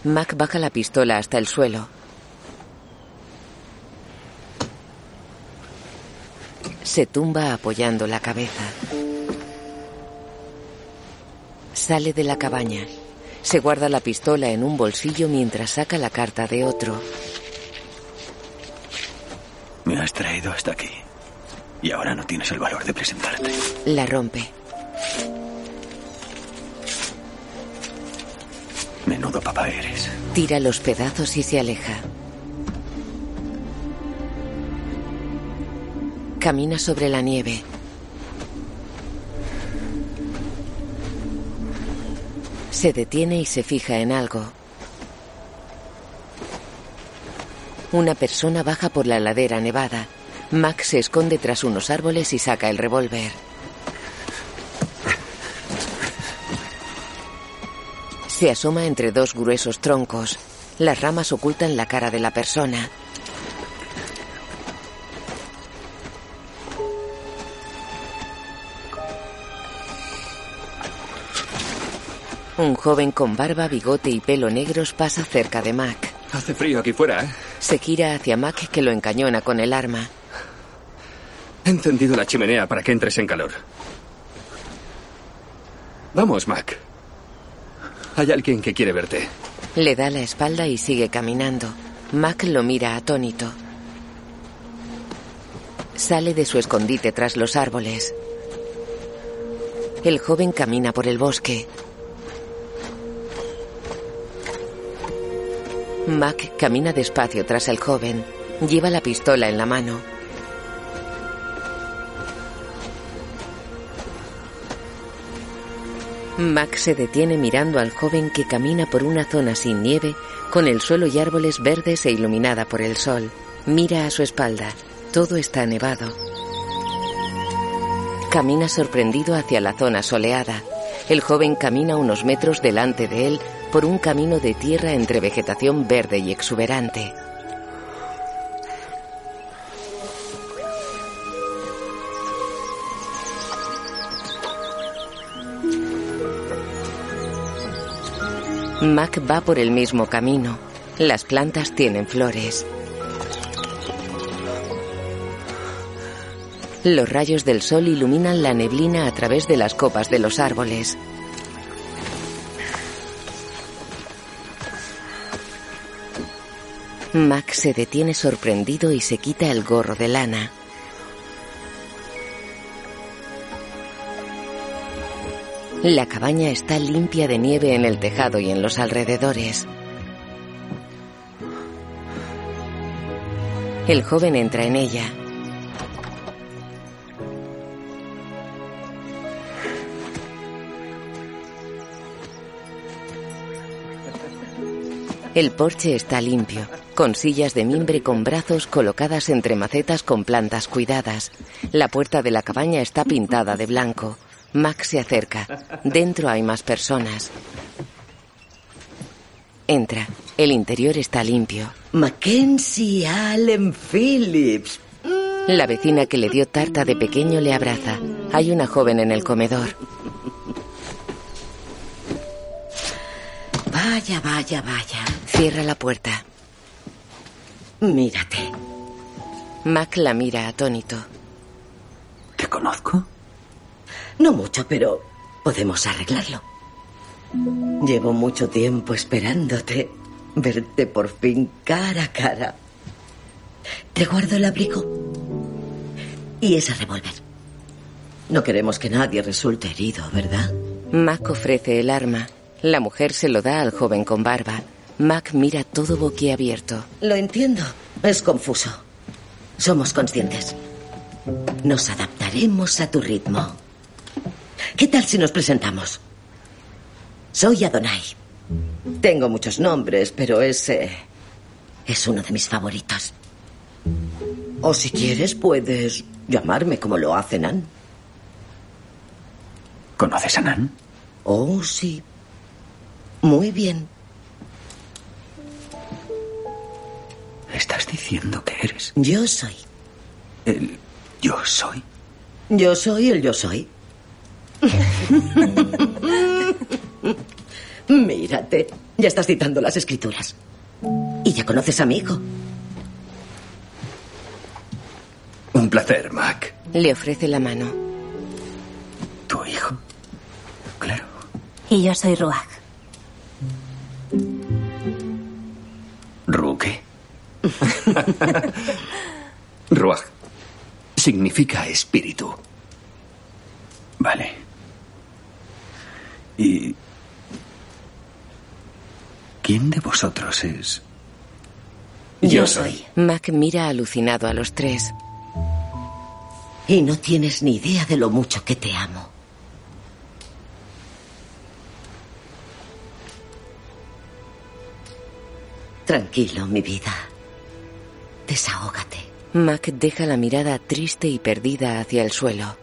[SPEAKER 1] Mac baja la pistola hasta el suelo. Se tumba apoyando la cabeza. Sale de la cabaña. Se guarda la pistola en un bolsillo mientras saca la carta de otro.
[SPEAKER 6] Me has traído hasta aquí. Y ahora no tienes el valor de presentarte.
[SPEAKER 1] La rompe.
[SPEAKER 6] Menudo papá eres.
[SPEAKER 1] Tira los pedazos y se aleja. Camina sobre la nieve. Se detiene y se fija en algo. Una persona baja por la ladera nevada. Max se esconde tras unos árboles y saca el revólver. Se asoma entre dos gruesos troncos. Las ramas ocultan la cara de la persona. Un joven con barba, bigote y pelo negros pasa cerca de Mac.
[SPEAKER 6] Hace frío aquí fuera, ¿eh?
[SPEAKER 1] Se gira hacia Mac que lo encañona con el arma.
[SPEAKER 6] He encendido la chimenea para que entres en calor. Vamos, Mac. Hay alguien que quiere verte.
[SPEAKER 1] Le da la espalda y sigue caminando. Mac lo mira atónito. Sale de su escondite tras los árboles. El joven camina por el bosque. Mac camina despacio tras el joven. Lleva la pistola en la mano. Mac se detiene mirando al joven que camina por una zona sin nieve, con el suelo y árboles verdes e iluminada por el sol. Mira a su espalda. Todo está nevado. Camina sorprendido hacia la zona soleada. El joven camina unos metros delante de él por un camino de tierra entre vegetación verde y exuberante. Mac va por el mismo camino. Las plantas tienen flores. Los rayos del sol iluminan la neblina a través de las copas de los árboles. Mac se detiene sorprendido y se quita el gorro de lana. La cabaña está limpia de nieve en el tejado y en los alrededores. El joven entra en ella. El porche está limpio, con sillas de mimbre con brazos colocadas entre macetas con plantas cuidadas. La puerta de la cabaña está pintada de blanco. Max se acerca. Dentro hay más personas. Entra. El interior está limpio.
[SPEAKER 4] Mackenzie Allen Phillips.
[SPEAKER 1] La vecina que le dio tarta de pequeño le abraza. Hay una joven en el comedor.
[SPEAKER 4] Vaya, vaya, vaya.
[SPEAKER 1] Cierra la puerta.
[SPEAKER 4] Mírate.
[SPEAKER 1] Mac la mira atónito.
[SPEAKER 6] ¿Te conozco?
[SPEAKER 4] No mucho, pero podemos arreglarlo. Llevo mucho tiempo esperándote. Verte por fin cara a cara. Te guardo el abrigo. Y ese revólver. No queremos que nadie resulte herido, ¿verdad?
[SPEAKER 1] Mac ofrece el arma. La mujer se lo da al joven con barba. Mac mira todo boquiabierto.
[SPEAKER 4] Lo entiendo. Es confuso. Somos conscientes. Nos adaptaremos a tu ritmo. ¿Qué tal si nos presentamos? Soy Adonai. Tengo muchos nombres, pero ese es uno de mis favoritos. O si quieres, puedes llamarme como lo hace Nan.
[SPEAKER 6] ¿Conoces a Nan?
[SPEAKER 4] Oh, sí. Muy bien.
[SPEAKER 6] ¿Estás diciendo que eres?
[SPEAKER 4] Yo soy.
[SPEAKER 6] El yo soy.
[SPEAKER 4] Yo soy el yo soy. [LAUGHS] Mírate, ya estás citando las escrituras. Y ya conoces a mi hijo.
[SPEAKER 6] Un placer, Mac.
[SPEAKER 1] Le ofrece la mano.
[SPEAKER 6] ¿Tu hijo? Claro.
[SPEAKER 11] Y yo soy Ruag.
[SPEAKER 6] ¿Ruque? Ruag. Significa espíritu. Vale. ¿Y quién de vosotros es?
[SPEAKER 4] Yo soy.
[SPEAKER 1] Mac mira alucinado a los tres.
[SPEAKER 4] Y no tienes ni idea de lo mucho que te amo. Tranquilo, mi vida. Desahógate.
[SPEAKER 1] Mac deja la mirada triste y perdida hacia el suelo.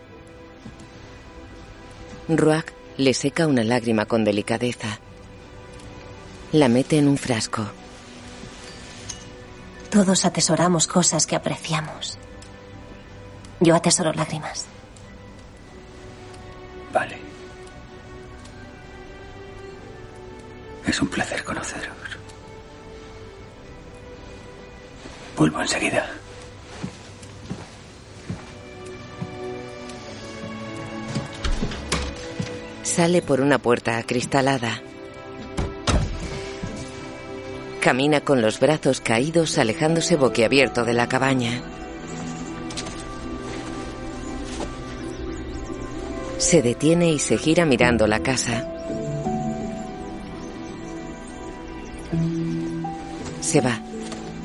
[SPEAKER 1] Ruak le seca una lágrima con delicadeza. La mete en un frasco.
[SPEAKER 11] Todos atesoramos cosas que apreciamos. Yo atesoro lágrimas.
[SPEAKER 6] Vale. Es un placer conoceros. Vuelvo enseguida.
[SPEAKER 1] Sale por una puerta acristalada. Camina con los brazos caídos alejándose boquiabierto de la cabaña. Se detiene y se gira mirando la casa. Se va.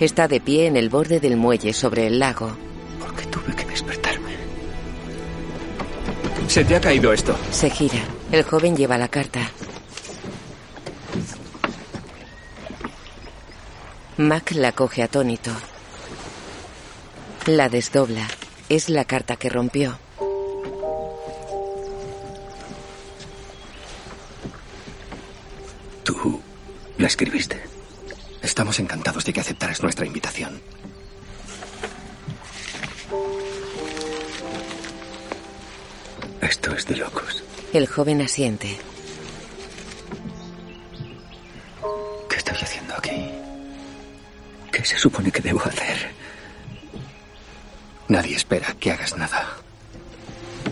[SPEAKER 1] Está de pie en el borde del muelle sobre el lago.
[SPEAKER 6] Porque tuve que despertarme.
[SPEAKER 8] Se te ha caído esto.
[SPEAKER 1] Se gira. El joven lleva la carta. Mac la coge atónito. La desdobla. Es la carta que rompió.
[SPEAKER 6] Tú la escribiste.
[SPEAKER 15] Estamos encantados de que aceptaras nuestra invitación.
[SPEAKER 6] Esto es de locos.
[SPEAKER 1] El joven asiente.
[SPEAKER 6] ¿Qué estoy haciendo aquí? ¿Qué se supone que debo hacer?
[SPEAKER 15] Nadie espera que hagas nada.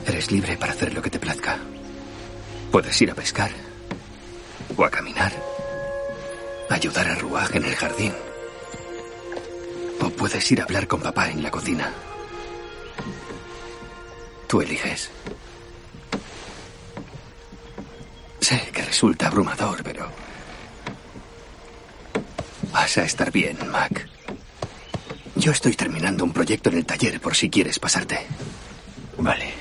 [SPEAKER 15] Eres libre para hacer lo que te plazca. Puedes ir a pescar o a caminar, ayudar a Ruaj en el jardín. O puedes ir a hablar con papá en la cocina. Tú eliges. Sé que resulta abrumador, pero... Vas a estar bien, Mac. Yo estoy terminando un proyecto en el taller por si quieres pasarte.
[SPEAKER 6] Vale.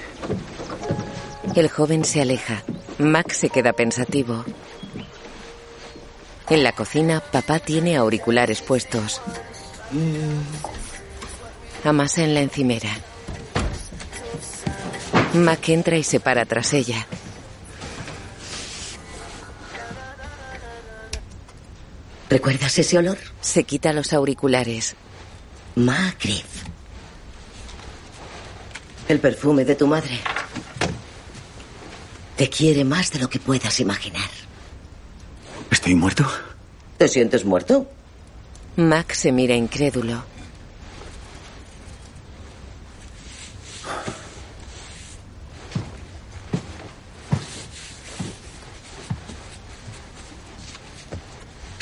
[SPEAKER 1] El joven se aleja. Mac se queda pensativo. En la cocina, papá tiene auriculares puestos. Amasa en la encimera. Mac entra y se para tras ella.
[SPEAKER 4] ¿Recuerdas ese olor?
[SPEAKER 1] Se quita los auriculares.
[SPEAKER 4] Magritte. El perfume de tu madre. Te quiere más de lo que puedas imaginar.
[SPEAKER 6] ¿Estoy muerto?
[SPEAKER 4] ¿Te sientes muerto?
[SPEAKER 1] Mac se mira incrédulo.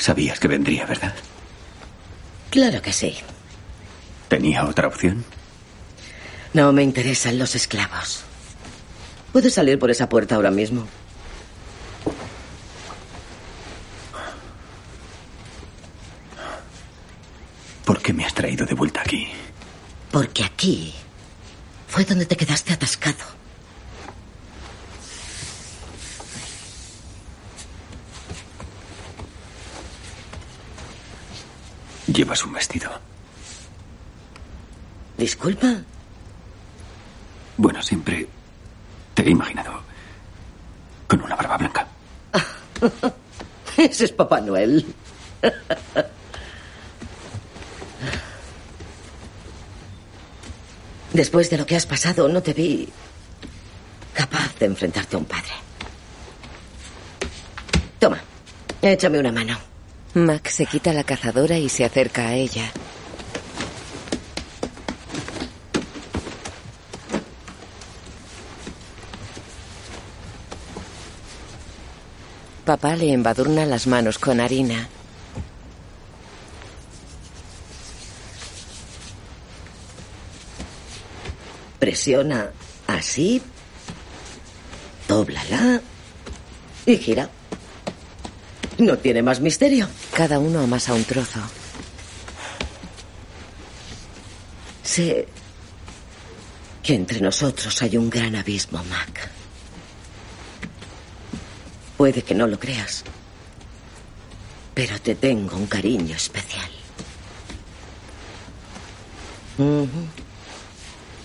[SPEAKER 6] Sabías que vendría, ¿verdad?
[SPEAKER 4] Claro que sí.
[SPEAKER 6] ¿Tenía otra opción?
[SPEAKER 4] No me interesan los esclavos. Puedes salir por esa puerta ahora mismo.
[SPEAKER 6] ¿Por qué me has traído de vuelta aquí?
[SPEAKER 4] Porque aquí fue donde te quedaste atascado.
[SPEAKER 6] Llevas un vestido.
[SPEAKER 4] ¿Disculpa?
[SPEAKER 6] Bueno, siempre te he imaginado con una barba blanca. [LAUGHS]
[SPEAKER 4] Ese es Papá Noel. Después de lo que has pasado, no te vi capaz de enfrentarte a un padre. Toma, échame una mano.
[SPEAKER 1] Mac se quita la cazadora y se acerca a ella. Papá le embadurna las manos con harina.
[SPEAKER 4] Presiona así, dóblala y gira. No tiene más misterio.
[SPEAKER 1] Cada uno amasa un trozo.
[SPEAKER 4] Sé que entre nosotros hay un gran abismo, Mac. Puede que no lo creas, pero te tengo un cariño especial.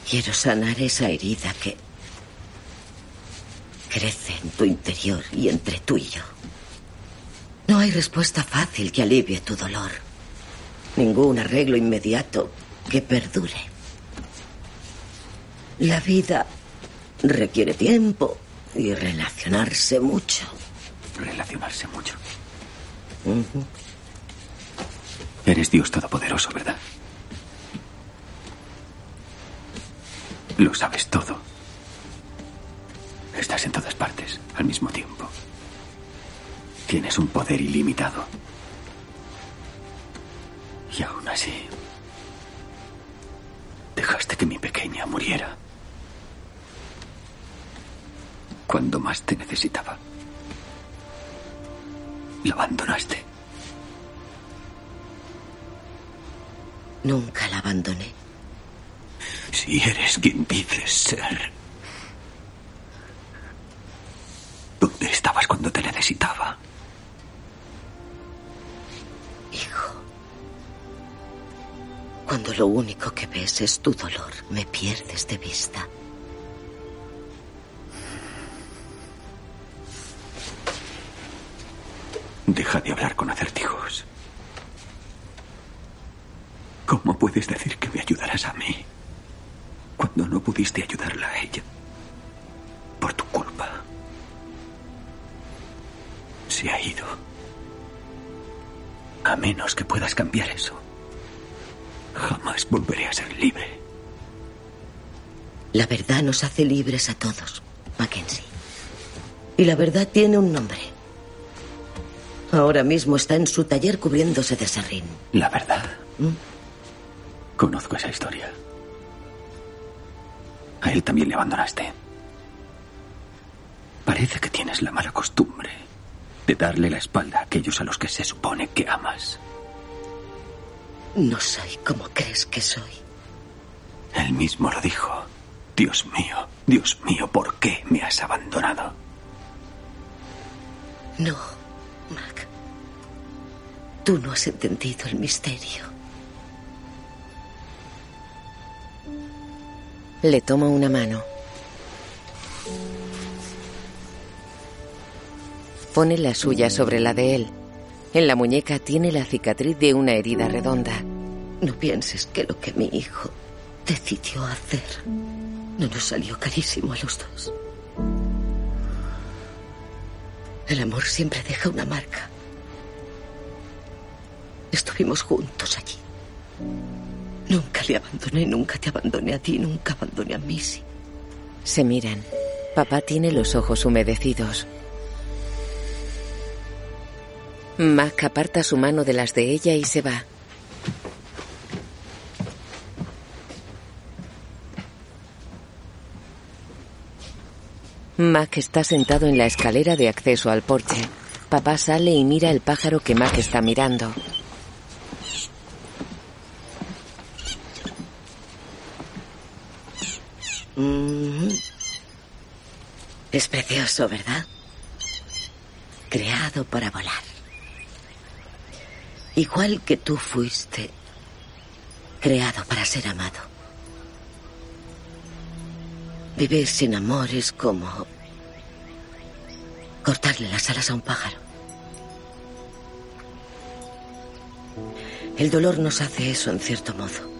[SPEAKER 4] Quiero sanar esa herida que crece en tu interior y entre tú y yo. No hay respuesta fácil que alivie tu dolor. Ningún arreglo inmediato que perdure. La vida requiere tiempo y relacionarse mucho
[SPEAKER 6] relacionarse mucho. Eres Dios Todopoderoso, ¿verdad? Lo sabes todo. Estás en todas partes al mismo tiempo. Tienes un poder ilimitado. Y aún así, dejaste que mi pequeña muriera cuando más te necesitaba. La abandonaste.
[SPEAKER 4] Nunca la abandoné.
[SPEAKER 6] Si eres quien dices ser. ¿Dónde estabas cuando te necesitaba?
[SPEAKER 4] Hijo, cuando lo único que ves es tu dolor, me pierdes de vista.
[SPEAKER 6] Deja de hablar con acertijos. ¿Cómo puedes decir que me ayudarás a mí cuando no pudiste ayudarla a ella? Por tu culpa. Se ha ido. A menos que puedas cambiar eso. Jamás volveré a ser libre.
[SPEAKER 4] La verdad nos hace libres a todos, Mackenzie. Y la verdad tiene un nombre. Ahora mismo está en su taller cubriéndose de serrín.
[SPEAKER 6] La verdad. Conozco esa historia. A él también le abandonaste. Parece que tienes la mala costumbre de darle la espalda a aquellos a los que se supone que amas.
[SPEAKER 4] No soy como crees que soy.
[SPEAKER 6] Él mismo lo dijo. Dios mío, Dios mío, ¿por qué me has abandonado?
[SPEAKER 4] No, Mac. Tú no has entendido el misterio.
[SPEAKER 1] Le toma una mano. Pone la suya sobre la de él. En la muñeca tiene la cicatriz de una herida redonda.
[SPEAKER 4] No pienses que lo que mi hijo decidió hacer no nos salió carísimo a los dos. El amor siempre deja una marca. Estuvimos juntos allí. Nunca le abandoné, nunca te abandoné a ti, nunca abandoné a Missy.
[SPEAKER 1] Se miran. Papá tiene los ojos humedecidos. Mac aparta su mano de las de ella y se va. Mac está sentado en la escalera de acceso al porche. Papá sale y mira el pájaro que Mac está mirando.
[SPEAKER 4] Es precioso, ¿verdad? Creado para volar. Igual que tú fuiste creado para ser amado. Vivir sin amor es como cortarle las alas a un pájaro. El dolor nos hace eso en cierto modo.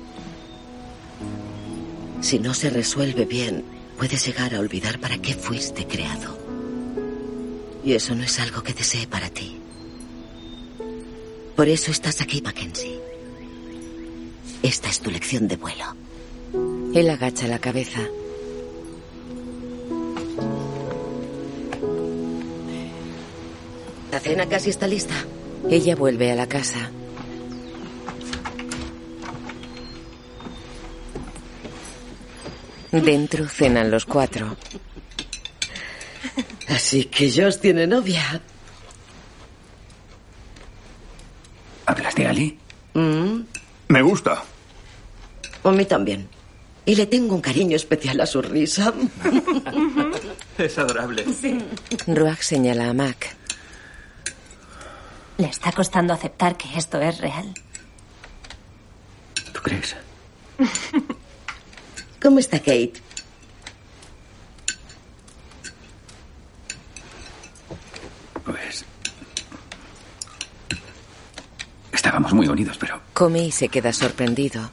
[SPEAKER 4] Si no se resuelve bien, puedes llegar a olvidar para qué fuiste creado. Y eso no es algo que desee para ti. Por eso estás aquí, Mackenzie. Esta es tu lección de vuelo.
[SPEAKER 1] Él agacha la cabeza.
[SPEAKER 4] La cena casi está lista.
[SPEAKER 1] Ella vuelve a la casa. Dentro cenan los cuatro.
[SPEAKER 4] Así que Josh tiene novia.
[SPEAKER 6] ¿Hablas de Ali?
[SPEAKER 4] Mm,
[SPEAKER 10] Me gusta.
[SPEAKER 4] a mí también. Y le tengo un cariño especial a su risa. [LAUGHS]
[SPEAKER 15] Es adorable.
[SPEAKER 1] Ruach señala a Mac.
[SPEAKER 11] Le está costando aceptar que esto es real.
[SPEAKER 6] ¿Tú crees? [LAUGHS]
[SPEAKER 4] ¿Cómo está Kate?
[SPEAKER 6] Pues... Estábamos muy unidos, pero...
[SPEAKER 1] Come y se queda sorprendido.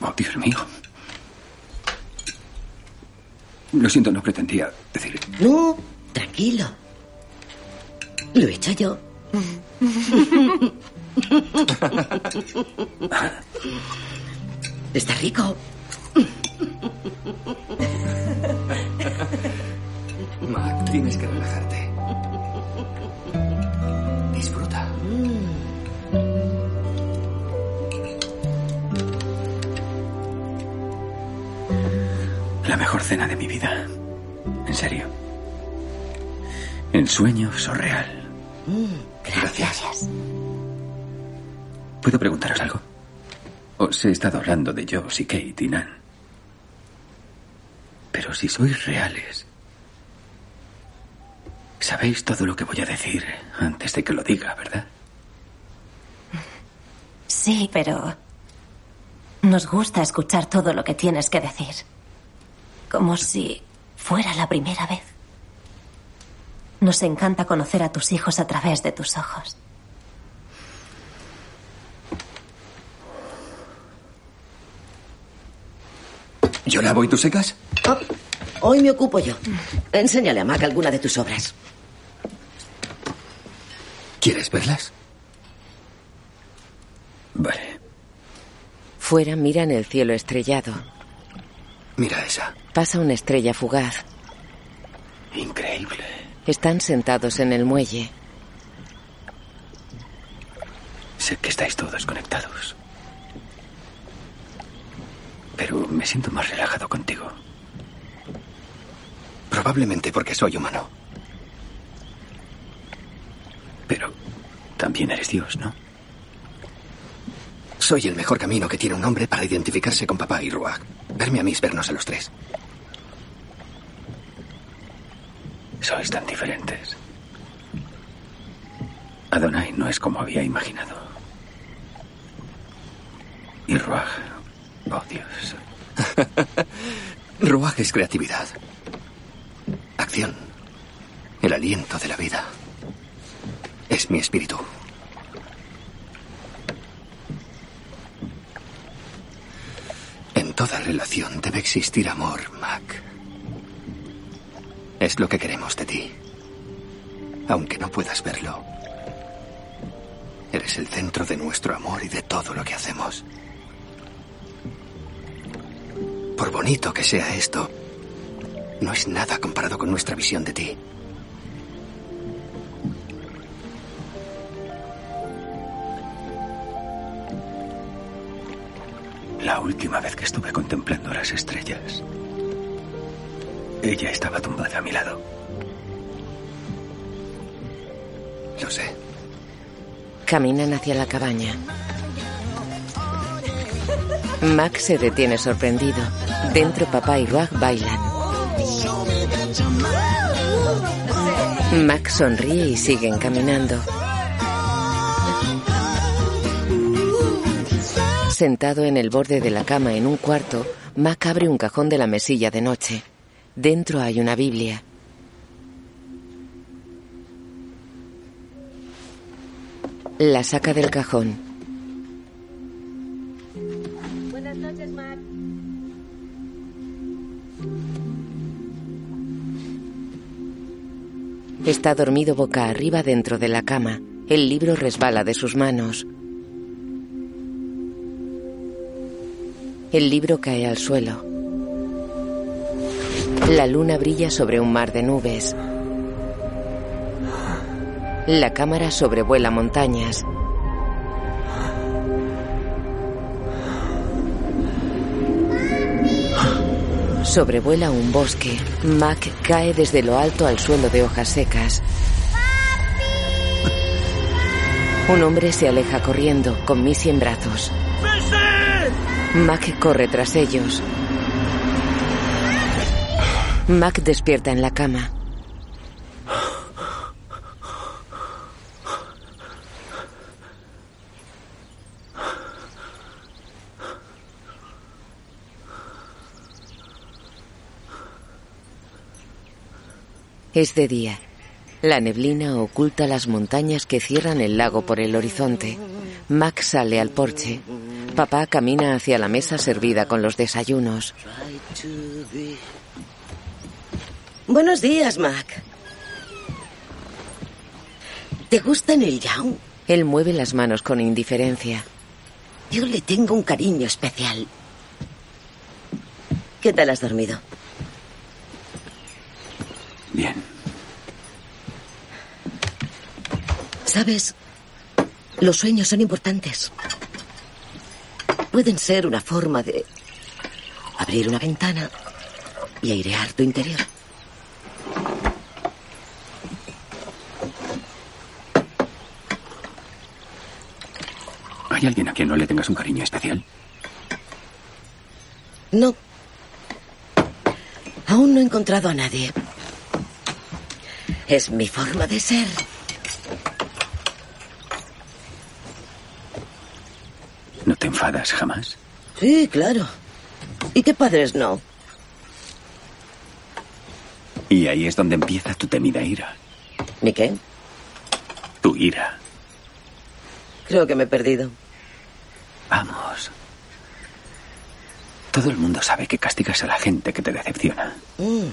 [SPEAKER 6] Oh, Dios mío. Lo siento, no pretendía decir...
[SPEAKER 4] No, tranquilo. Lo he hecho yo. [LAUGHS] Está rico.
[SPEAKER 15] Mac, tienes que relajarte. Disfruta.
[SPEAKER 6] La mejor cena de mi vida. En serio. En sueño surreal. Mm,
[SPEAKER 4] gracias.
[SPEAKER 6] ¿Puedo preguntaros algo? Os he estado hablando de Joss y Kate y Nan. Pero si sois reales, sabéis todo lo que voy a decir antes de que lo diga, ¿verdad?
[SPEAKER 11] Sí, pero nos gusta escuchar todo lo que tienes que decir. Como si fuera la primera vez. Nos encanta conocer a tus hijos a través de tus ojos.
[SPEAKER 15] ¿Yo lavo y tú secas?
[SPEAKER 4] Oh, hoy me ocupo yo. Enséñale a Mac alguna de tus obras.
[SPEAKER 15] ¿Quieres verlas?
[SPEAKER 6] Vale.
[SPEAKER 1] Fuera miran el cielo estrellado.
[SPEAKER 15] Mira esa.
[SPEAKER 1] Pasa una estrella fugaz.
[SPEAKER 6] Increíble.
[SPEAKER 1] Están sentados en el muelle.
[SPEAKER 6] Sé que estáis todos conectados. Pero me siento más relajado contigo.
[SPEAKER 15] Probablemente porque soy humano.
[SPEAKER 6] Pero también eres Dios, ¿no?
[SPEAKER 15] Soy el mejor camino que tiene un hombre para identificarse con papá y Ruach. Verme a mí vernos a los tres.
[SPEAKER 6] Sois tan diferentes. Adonai no es como había imaginado. Y Ruach, oh Dios. [LAUGHS]
[SPEAKER 15] Ruach es creatividad. Acción. El aliento de la vida. Es mi espíritu. En toda relación debe existir amor, Mac. Es lo que queremos de ti. Aunque no puedas verlo. Eres el centro de nuestro amor y de todo lo que hacemos. Por bonito que sea esto, no es nada comparado con nuestra visión de ti.
[SPEAKER 6] La última vez que estuve contemplando las estrellas, ella estaba tumbada a mi lado.
[SPEAKER 15] Lo sé.
[SPEAKER 1] Caminan hacia la cabaña. [LAUGHS] Max se detiene sorprendido. Dentro papá y Ruach bailan. Max sonríe y siguen caminando. Sentado en el borde de la cama en un cuarto, Mac abre un cajón de la mesilla de noche. Dentro hay una Biblia. La saca del cajón. Está dormido boca arriba dentro de la cama. El libro resbala de sus manos. El libro cae al suelo. La luna brilla sobre un mar de nubes. La cámara sobrevuela montañas. Sobrevuela un bosque. Mac cae desde lo alto al suelo de hojas secas. Un hombre se aleja corriendo, con Missy en brazos. Mac corre tras ellos. Mac despierta en la cama. Es de día. La neblina oculta las montañas que cierran el lago por el horizonte. Mac sale al porche. Papá camina hacia la mesa servida con los desayunos.
[SPEAKER 4] Buenos días, Mac. ¿Te gusta Neil Young?
[SPEAKER 1] Él mueve las manos con indiferencia.
[SPEAKER 4] Yo le tengo un cariño especial. ¿Qué tal has dormido?
[SPEAKER 6] Bien.
[SPEAKER 4] ¿Sabes? Los sueños son importantes. Pueden ser una forma de abrir una ventana y airear tu interior.
[SPEAKER 6] ¿Hay alguien a quien no le tengas un cariño especial?
[SPEAKER 4] No. Aún no he encontrado a nadie. Es mi forma de ser.
[SPEAKER 6] ¿No te enfadas jamás?
[SPEAKER 4] Sí, claro. ¿Y qué padres no?
[SPEAKER 6] Y ahí es donde empieza tu temida ira.
[SPEAKER 4] ¿Mi qué?
[SPEAKER 6] Tu ira.
[SPEAKER 4] Creo que me he perdido.
[SPEAKER 6] Vamos. Todo el mundo sabe que castigas a la gente que te decepciona.
[SPEAKER 4] Mm.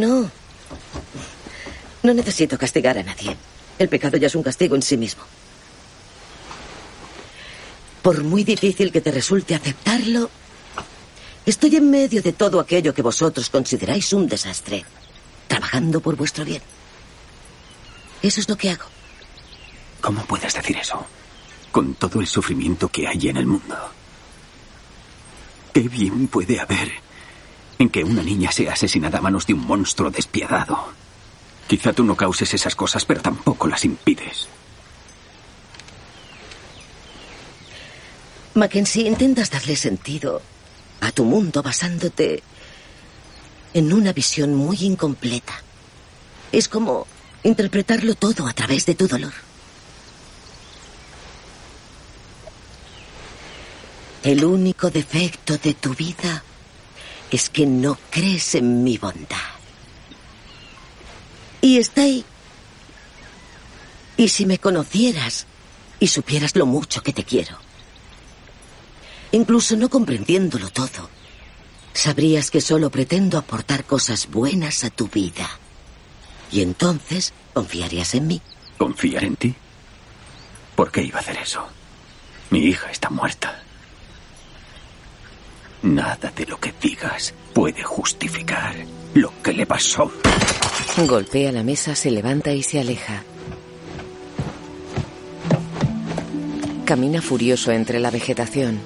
[SPEAKER 4] No. No necesito castigar a nadie. El pecado ya es un castigo en sí mismo. Por muy difícil que te resulte aceptarlo, estoy en medio de todo aquello que vosotros consideráis un desastre, trabajando por vuestro bien. Eso es lo que hago.
[SPEAKER 6] ¿Cómo puedes decir eso? Con todo el sufrimiento que hay en el mundo. ¿Qué bien puede haber en que una niña sea asesinada a manos de un monstruo despiadado? Quizá tú no causes esas cosas, pero tampoco las impides.
[SPEAKER 4] Mackenzie, intentas darle sentido a tu mundo basándote en una visión muy incompleta. Es como interpretarlo todo a través de tu dolor. El único defecto de tu vida es que no crees en mi bondad. Y está ahí. Y si me conocieras y supieras lo mucho que te quiero, incluso no comprendiéndolo todo, sabrías que solo pretendo aportar cosas buenas a tu vida. Y entonces confiarías en mí.
[SPEAKER 6] ¿Confiar en ti? ¿Por qué iba a hacer eso? Mi hija está muerta. Nada de lo que digas puede justificar lo que le pasó.
[SPEAKER 1] Golpea la mesa, se levanta y se aleja. Camina furioso entre la vegetación.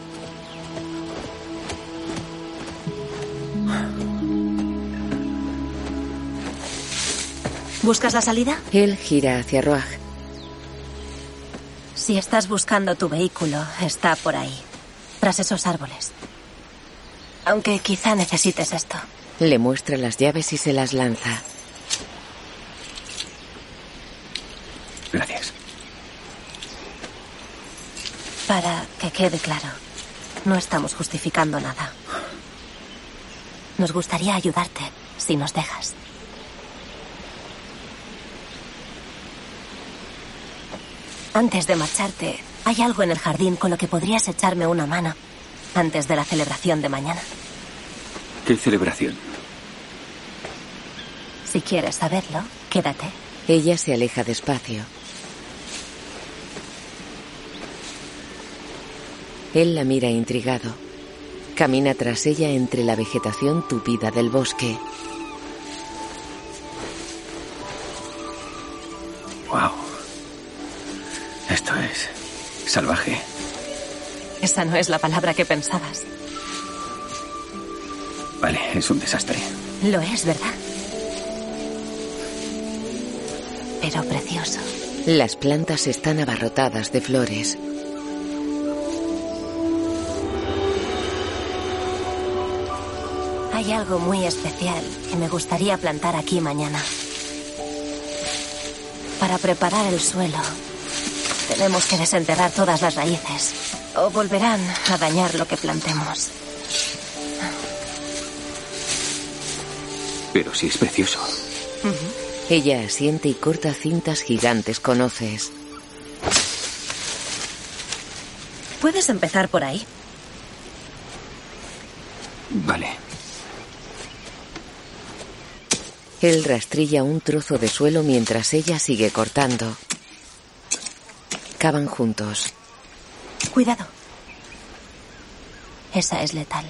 [SPEAKER 11] ¿Buscas la salida?
[SPEAKER 1] Él gira hacia Roag.
[SPEAKER 11] Si estás buscando tu vehículo, está por ahí, tras esos árboles. Aunque quizá necesites esto.
[SPEAKER 1] Le muestra las llaves y se las lanza.
[SPEAKER 6] Gracias.
[SPEAKER 11] Para que quede claro, no estamos justificando nada. Nos gustaría ayudarte, si nos dejas. Antes de marcharte, ¿hay algo en el jardín con lo que podrías echarme una mano antes de la celebración de mañana?
[SPEAKER 6] ¿Qué celebración?
[SPEAKER 11] Si quieres saberlo, quédate.
[SPEAKER 1] Ella se aleja despacio. Él la mira intrigado. Camina tras ella entre la vegetación tupida del bosque.
[SPEAKER 11] Esa no es la palabra que pensabas.
[SPEAKER 6] Vale, es un desastre.
[SPEAKER 11] Lo es, ¿verdad? Pero precioso.
[SPEAKER 1] Las plantas están abarrotadas de flores.
[SPEAKER 11] Hay algo muy especial que me gustaría plantar aquí mañana. Para preparar el suelo, tenemos que desenterrar todas las raíces o volverán a dañar lo que plantemos.
[SPEAKER 6] Pero sí es precioso.
[SPEAKER 1] Ella asiente y corta cintas gigantes con hoces.
[SPEAKER 11] Puedes empezar por ahí.
[SPEAKER 6] Vale.
[SPEAKER 1] Él rastrilla un trozo de suelo mientras ella sigue cortando. Cavan juntos.
[SPEAKER 11] Cuidado. Esa es letal.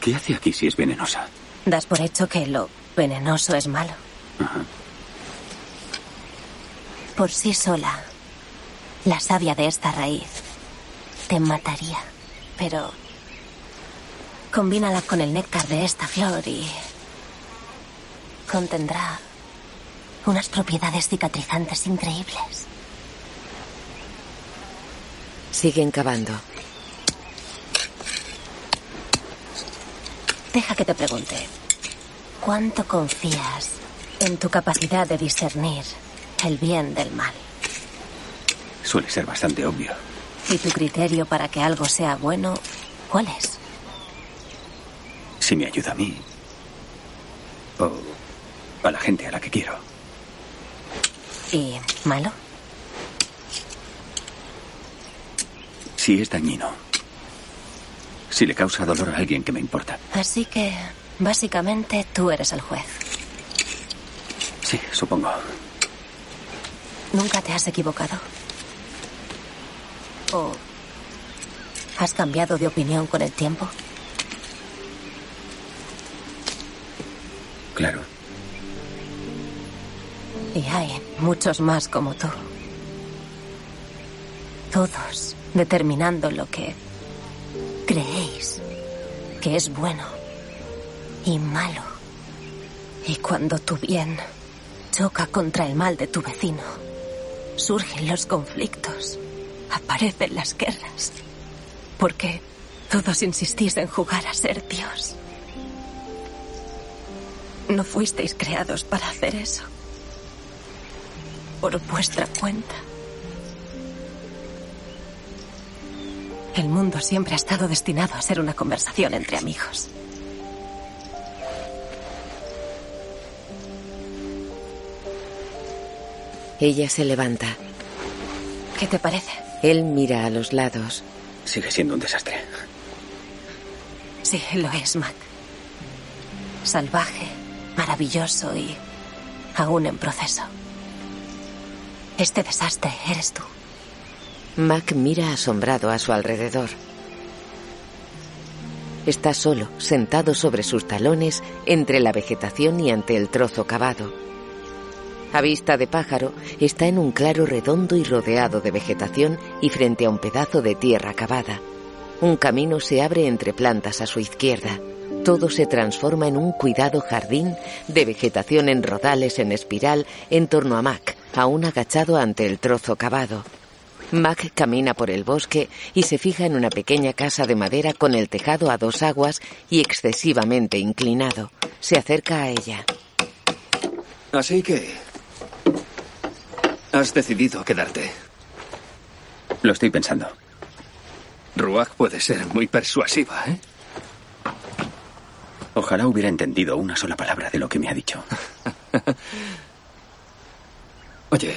[SPEAKER 6] ¿Qué hace aquí si es venenosa?
[SPEAKER 11] Das por hecho que lo venenoso es malo. Por sí sola, la savia de esta raíz te mataría. Pero combínala con el néctar de esta flor y contendrá unas propiedades cicatrizantes increíbles.
[SPEAKER 1] Siguen cavando.
[SPEAKER 11] Deja que te pregunte, ¿cuánto confías en tu capacidad de discernir el bien del mal?
[SPEAKER 6] Suele ser bastante obvio.
[SPEAKER 11] ¿Y tu criterio para que algo sea bueno, cuál es?
[SPEAKER 6] Si me ayuda a mí. O a la gente a la que quiero.
[SPEAKER 11] ¿Y malo?
[SPEAKER 6] Si es dañino. Si le causa dolor a alguien que me importa.
[SPEAKER 11] Así que, básicamente, tú eres el juez.
[SPEAKER 6] Sí, supongo.
[SPEAKER 11] ¿Nunca te has equivocado? ¿O has cambiado de opinión con el tiempo?
[SPEAKER 6] Claro.
[SPEAKER 11] Y hay muchos más como tú. Todos determinando lo que creéis que es bueno y malo. Y cuando tu bien choca contra el mal de tu vecino, surgen los conflictos, aparecen las guerras. Porque todos insistís en jugar a ser Dios. No fuisteis creados para hacer eso. Por vuestra cuenta. El mundo siempre ha estado destinado a ser una conversación entre amigos.
[SPEAKER 1] Ella se levanta.
[SPEAKER 11] ¿Qué te parece?
[SPEAKER 1] Él mira a los lados.
[SPEAKER 6] Sigue siendo un desastre.
[SPEAKER 11] Sí, lo es, Mac. Salvaje, maravilloso y aún en proceso. Este desastre eres tú.
[SPEAKER 1] Mac mira asombrado a su alrededor. Está solo, sentado sobre sus talones, entre la vegetación y ante el trozo cavado. A vista de pájaro, está en un claro redondo y rodeado de vegetación y frente a un pedazo de tierra cavada. Un camino se abre entre plantas a su izquierda. Todo se transforma en un cuidado jardín de vegetación en rodales en espiral en torno a Mac, aún agachado ante el trozo cavado. Mac camina por el bosque y se fija en una pequeña casa de madera con el tejado a dos aguas y excesivamente inclinado. Se acerca a ella.
[SPEAKER 15] Así que... Has decidido quedarte.
[SPEAKER 6] Lo estoy pensando.
[SPEAKER 15] Ruach puede ser muy persuasiva, ¿eh?
[SPEAKER 6] Ojalá hubiera entendido una sola palabra de lo que me ha dicho. [LAUGHS]
[SPEAKER 15] Oye,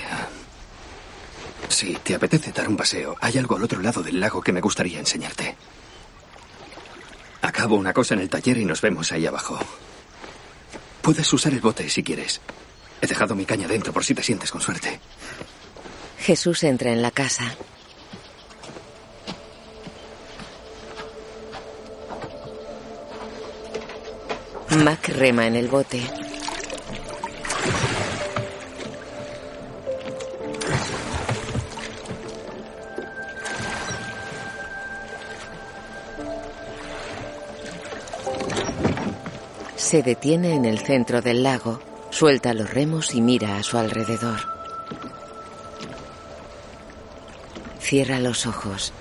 [SPEAKER 15] si te apetece dar un paseo, hay algo al otro lado del lago que me gustaría enseñarte. Acabo una cosa en el taller y nos vemos ahí abajo. Puedes usar el bote si quieres. He dejado mi caña dentro por si te sientes con suerte.
[SPEAKER 1] Jesús entra en la casa. Mac rema en el bote. Se detiene en el centro del lago, suelta los remos y mira a su alrededor. Cierra los ojos.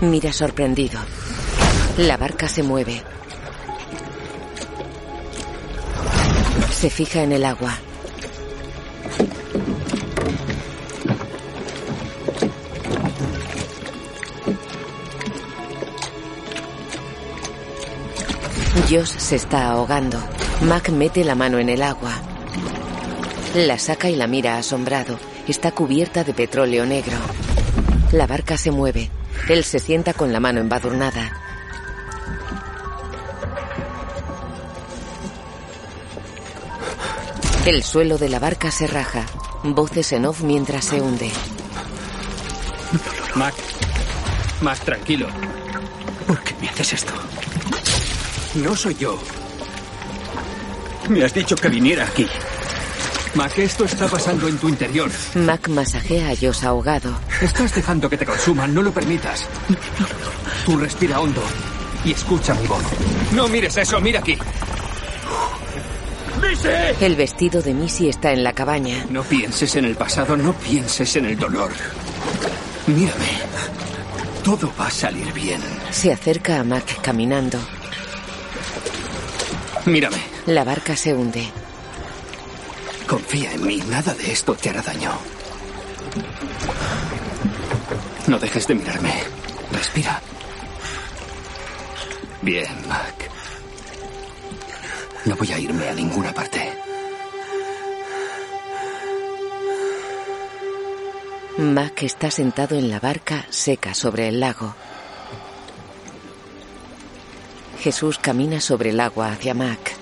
[SPEAKER 1] Mira sorprendido. La barca se mueve. Se fija en el agua. Josh se está ahogando. Mac mete la mano en el agua. La saca y la mira asombrado. Está cubierta de petróleo negro. La barca se mueve. Él se sienta con la mano embadurnada. El suelo de la barca se raja. Voces en off mientras se hunde.
[SPEAKER 15] Mac, más tranquilo.
[SPEAKER 6] ¿Por qué me haces esto?
[SPEAKER 15] No soy yo.
[SPEAKER 6] Me has dicho que viniera aquí.
[SPEAKER 15] Mac, esto está pasando en tu interior.
[SPEAKER 1] Mac masajea a Josh ahogado.
[SPEAKER 15] Estás dejando que te consuman, no lo permitas. Tú respira hondo y escucha mi voz. No mires eso, mira aquí.
[SPEAKER 1] El vestido de Missy está en la cabaña.
[SPEAKER 15] No pienses en el pasado, no pienses en el dolor. Mírame. Todo va a salir bien.
[SPEAKER 1] Se acerca a Mac caminando.
[SPEAKER 15] Mírame.
[SPEAKER 1] La barca se hunde.
[SPEAKER 15] Confía en mí, nada de esto te hará daño. No dejes de mirarme. Respira. Bien, Mac. No voy a irme a ninguna parte.
[SPEAKER 1] Mac está sentado en la barca seca sobre el lago. Jesús camina sobre el agua hacia Mac.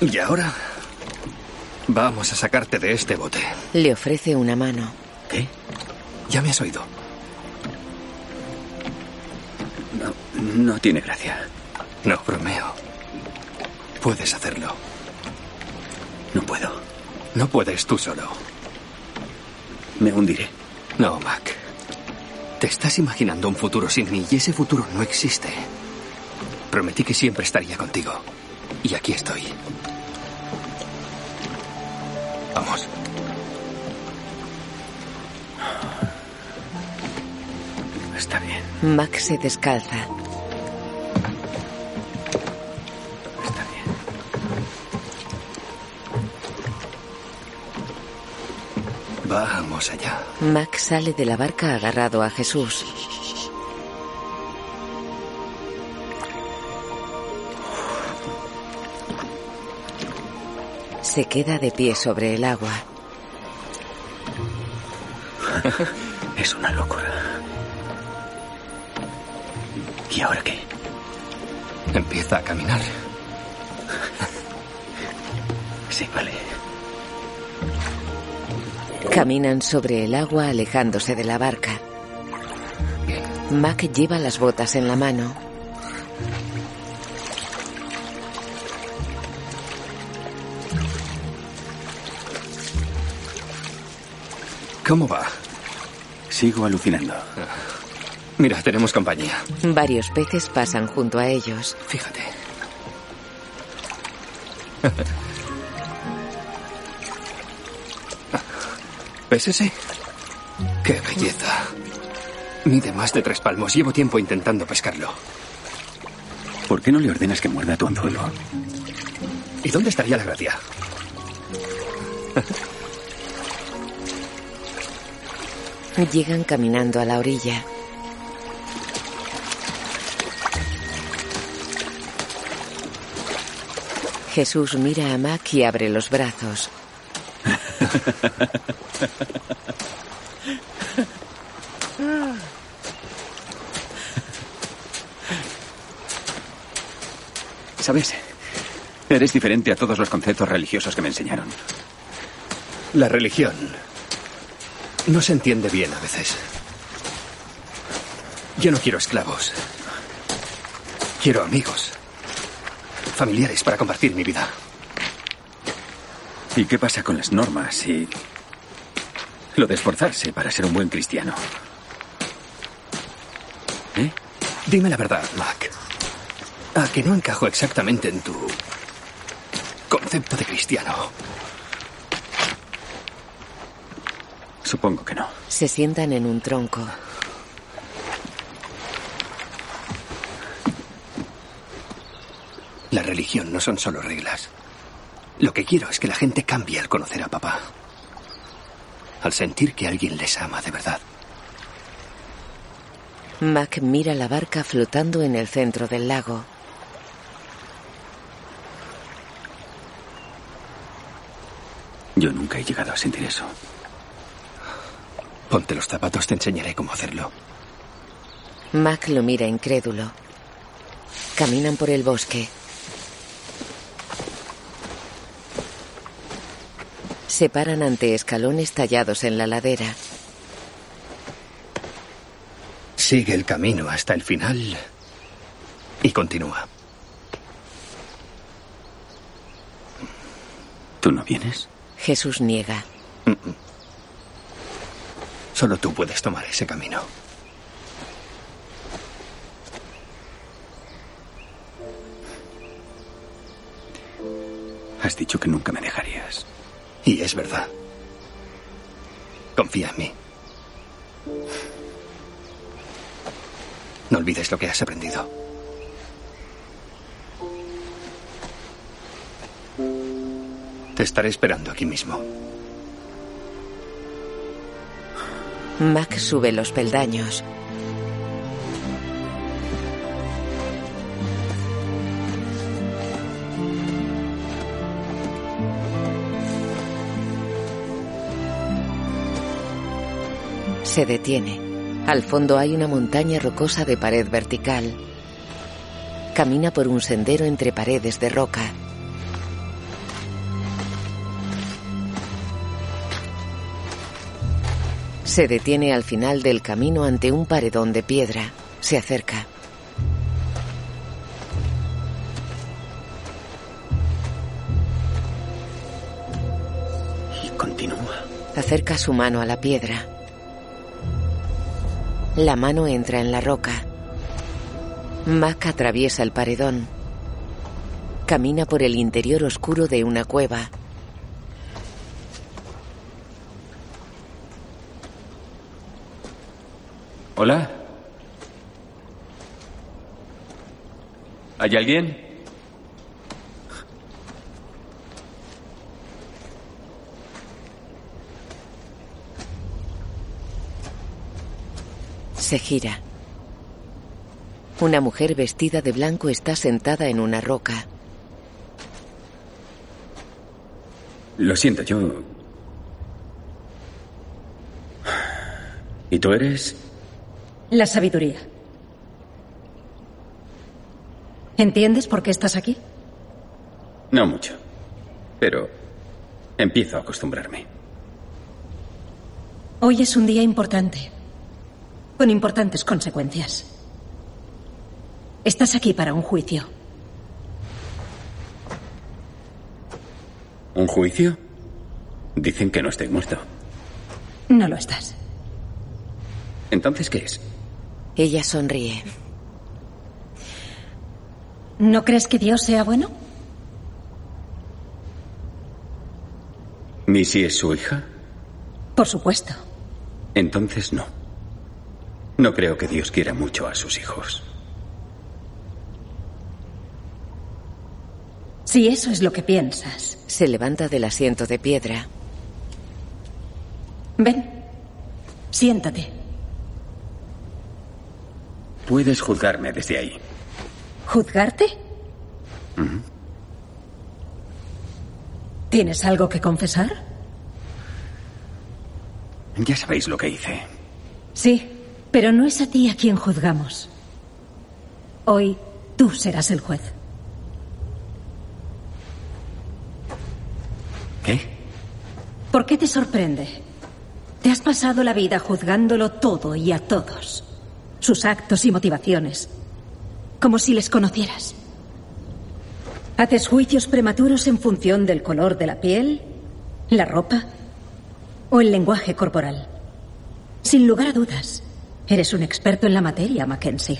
[SPEAKER 15] Y ahora vamos a sacarte de este bote.
[SPEAKER 1] Le ofrece una mano.
[SPEAKER 15] ¿Qué? Ya me has oído.
[SPEAKER 6] No, no tiene gracia.
[SPEAKER 15] No, bromeo. Puedes hacerlo.
[SPEAKER 6] No puedo.
[SPEAKER 15] No puedes tú solo.
[SPEAKER 6] Me hundiré.
[SPEAKER 15] No, Mac. Te estás imaginando un futuro sin mí y ese futuro no existe. Prometí que siempre estaría contigo. Y aquí estoy. Vamos.
[SPEAKER 6] Está bien.
[SPEAKER 1] Mac se descalza.
[SPEAKER 15] Allá.
[SPEAKER 1] Mac sale de la barca agarrado a Jesús. Se queda de pie sobre el agua. Caminan sobre el agua alejándose de la barca. Mac lleva las botas en la mano.
[SPEAKER 15] ¿Cómo va?
[SPEAKER 6] Sigo alucinando.
[SPEAKER 15] Mira, tenemos compañía.
[SPEAKER 1] Varios peces pasan junto a ellos.
[SPEAKER 15] Fíjate. ¿Ves ese? ¡Qué belleza! Mide más de tres palmos. Llevo tiempo intentando pescarlo.
[SPEAKER 6] ¿Por qué no le ordenas que muerda tu anzuelo?
[SPEAKER 15] ¿Y dónde estaría la gracia? [LAUGHS]
[SPEAKER 1] Llegan caminando a la orilla. Jesús mira a Mac y abre los brazos. [LAUGHS] [LAUGHS]
[SPEAKER 6] ¿Sabes? Eres diferente a todos los conceptos religiosos que me enseñaron.
[SPEAKER 15] La religión no se entiende bien a veces. Yo no quiero esclavos. Quiero amigos. Familiares para compartir mi vida.
[SPEAKER 6] ¿Y qué pasa con las normas y lo de esforzarse para ser un buen cristiano? ¿Eh?
[SPEAKER 15] Dime la verdad, Mac. ¿A que no encajo exactamente en tu concepto de cristiano?
[SPEAKER 6] Supongo que no.
[SPEAKER 1] Se sientan en un tronco.
[SPEAKER 15] La religión no son solo reglas. Lo que quiero es que la gente cambie al conocer a papá. Al sentir que alguien les ama de verdad.
[SPEAKER 1] Mac mira la barca flotando en el centro del lago.
[SPEAKER 6] Yo nunca he llegado a sentir eso.
[SPEAKER 15] Ponte los zapatos, te enseñaré cómo hacerlo.
[SPEAKER 1] Mac lo mira incrédulo. Caminan por el bosque. Se paran ante escalones tallados en la ladera.
[SPEAKER 15] Sigue el camino hasta el final y continúa.
[SPEAKER 6] ¿Tú no vienes?
[SPEAKER 1] Jesús niega.
[SPEAKER 15] Solo tú puedes tomar ese camino.
[SPEAKER 6] Has dicho que nunca me dejarías.
[SPEAKER 15] Y es verdad. Confía en mí. No olvides lo que has aprendido. Te estaré esperando aquí mismo.
[SPEAKER 1] Mac sube los peldaños. Se detiene. Al fondo hay una montaña rocosa de pared vertical. Camina por un sendero entre paredes de roca. Se detiene al final del camino ante un paredón de piedra. Se acerca.
[SPEAKER 6] Y continúa.
[SPEAKER 1] Acerca su mano a la piedra. La mano entra en la roca. Mac atraviesa el paredón. Camina por el interior oscuro de una cueva.
[SPEAKER 6] Hola. ¿Hay alguien?
[SPEAKER 1] Se gira. Una mujer vestida de blanco está sentada en una roca.
[SPEAKER 6] Lo siento, yo... ¿Y tú eres?
[SPEAKER 16] La sabiduría. ¿Entiendes por qué estás aquí?
[SPEAKER 6] No mucho. Pero empiezo a acostumbrarme.
[SPEAKER 16] Hoy es un día importante, con importantes consecuencias. Estás aquí para un juicio.
[SPEAKER 6] ¿Un juicio? Dicen que no estoy muerto.
[SPEAKER 16] No lo estás.
[SPEAKER 6] ¿Entonces qué es?
[SPEAKER 1] Ella sonríe.
[SPEAKER 16] ¿No crees que Dios sea bueno?
[SPEAKER 6] ¿Missy es su hija?
[SPEAKER 16] Por supuesto.
[SPEAKER 6] Entonces no. No creo que Dios quiera mucho a sus hijos.
[SPEAKER 16] Si eso es lo que piensas.
[SPEAKER 1] Se levanta del asiento de piedra.
[SPEAKER 16] Ven. Siéntate.
[SPEAKER 6] Puedes juzgarme desde ahí.
[SPEAKER 16] ¿Juzgarte? ¿Tienes algo que confesar?
[SPEAKER 6] Ya sabéis lo que hice.
[SPEAKER 16] Sí, pero no es a ti a quien juzgamos. Hoy tú serás el juez.
[SPEAKER 6] ¿Qué?
[SPEAKER 16] ¿Por qué te sorprende? Te has pasado la vida juzgándolo todo y a todos. Sus actos y motivaciones. Como si les conocieras. Haces juicios prematuros en función del color de la piel, la ropa o el lenguaje corporal. Sin lugar a dudas, eres un experto en la materia, Mackenzie.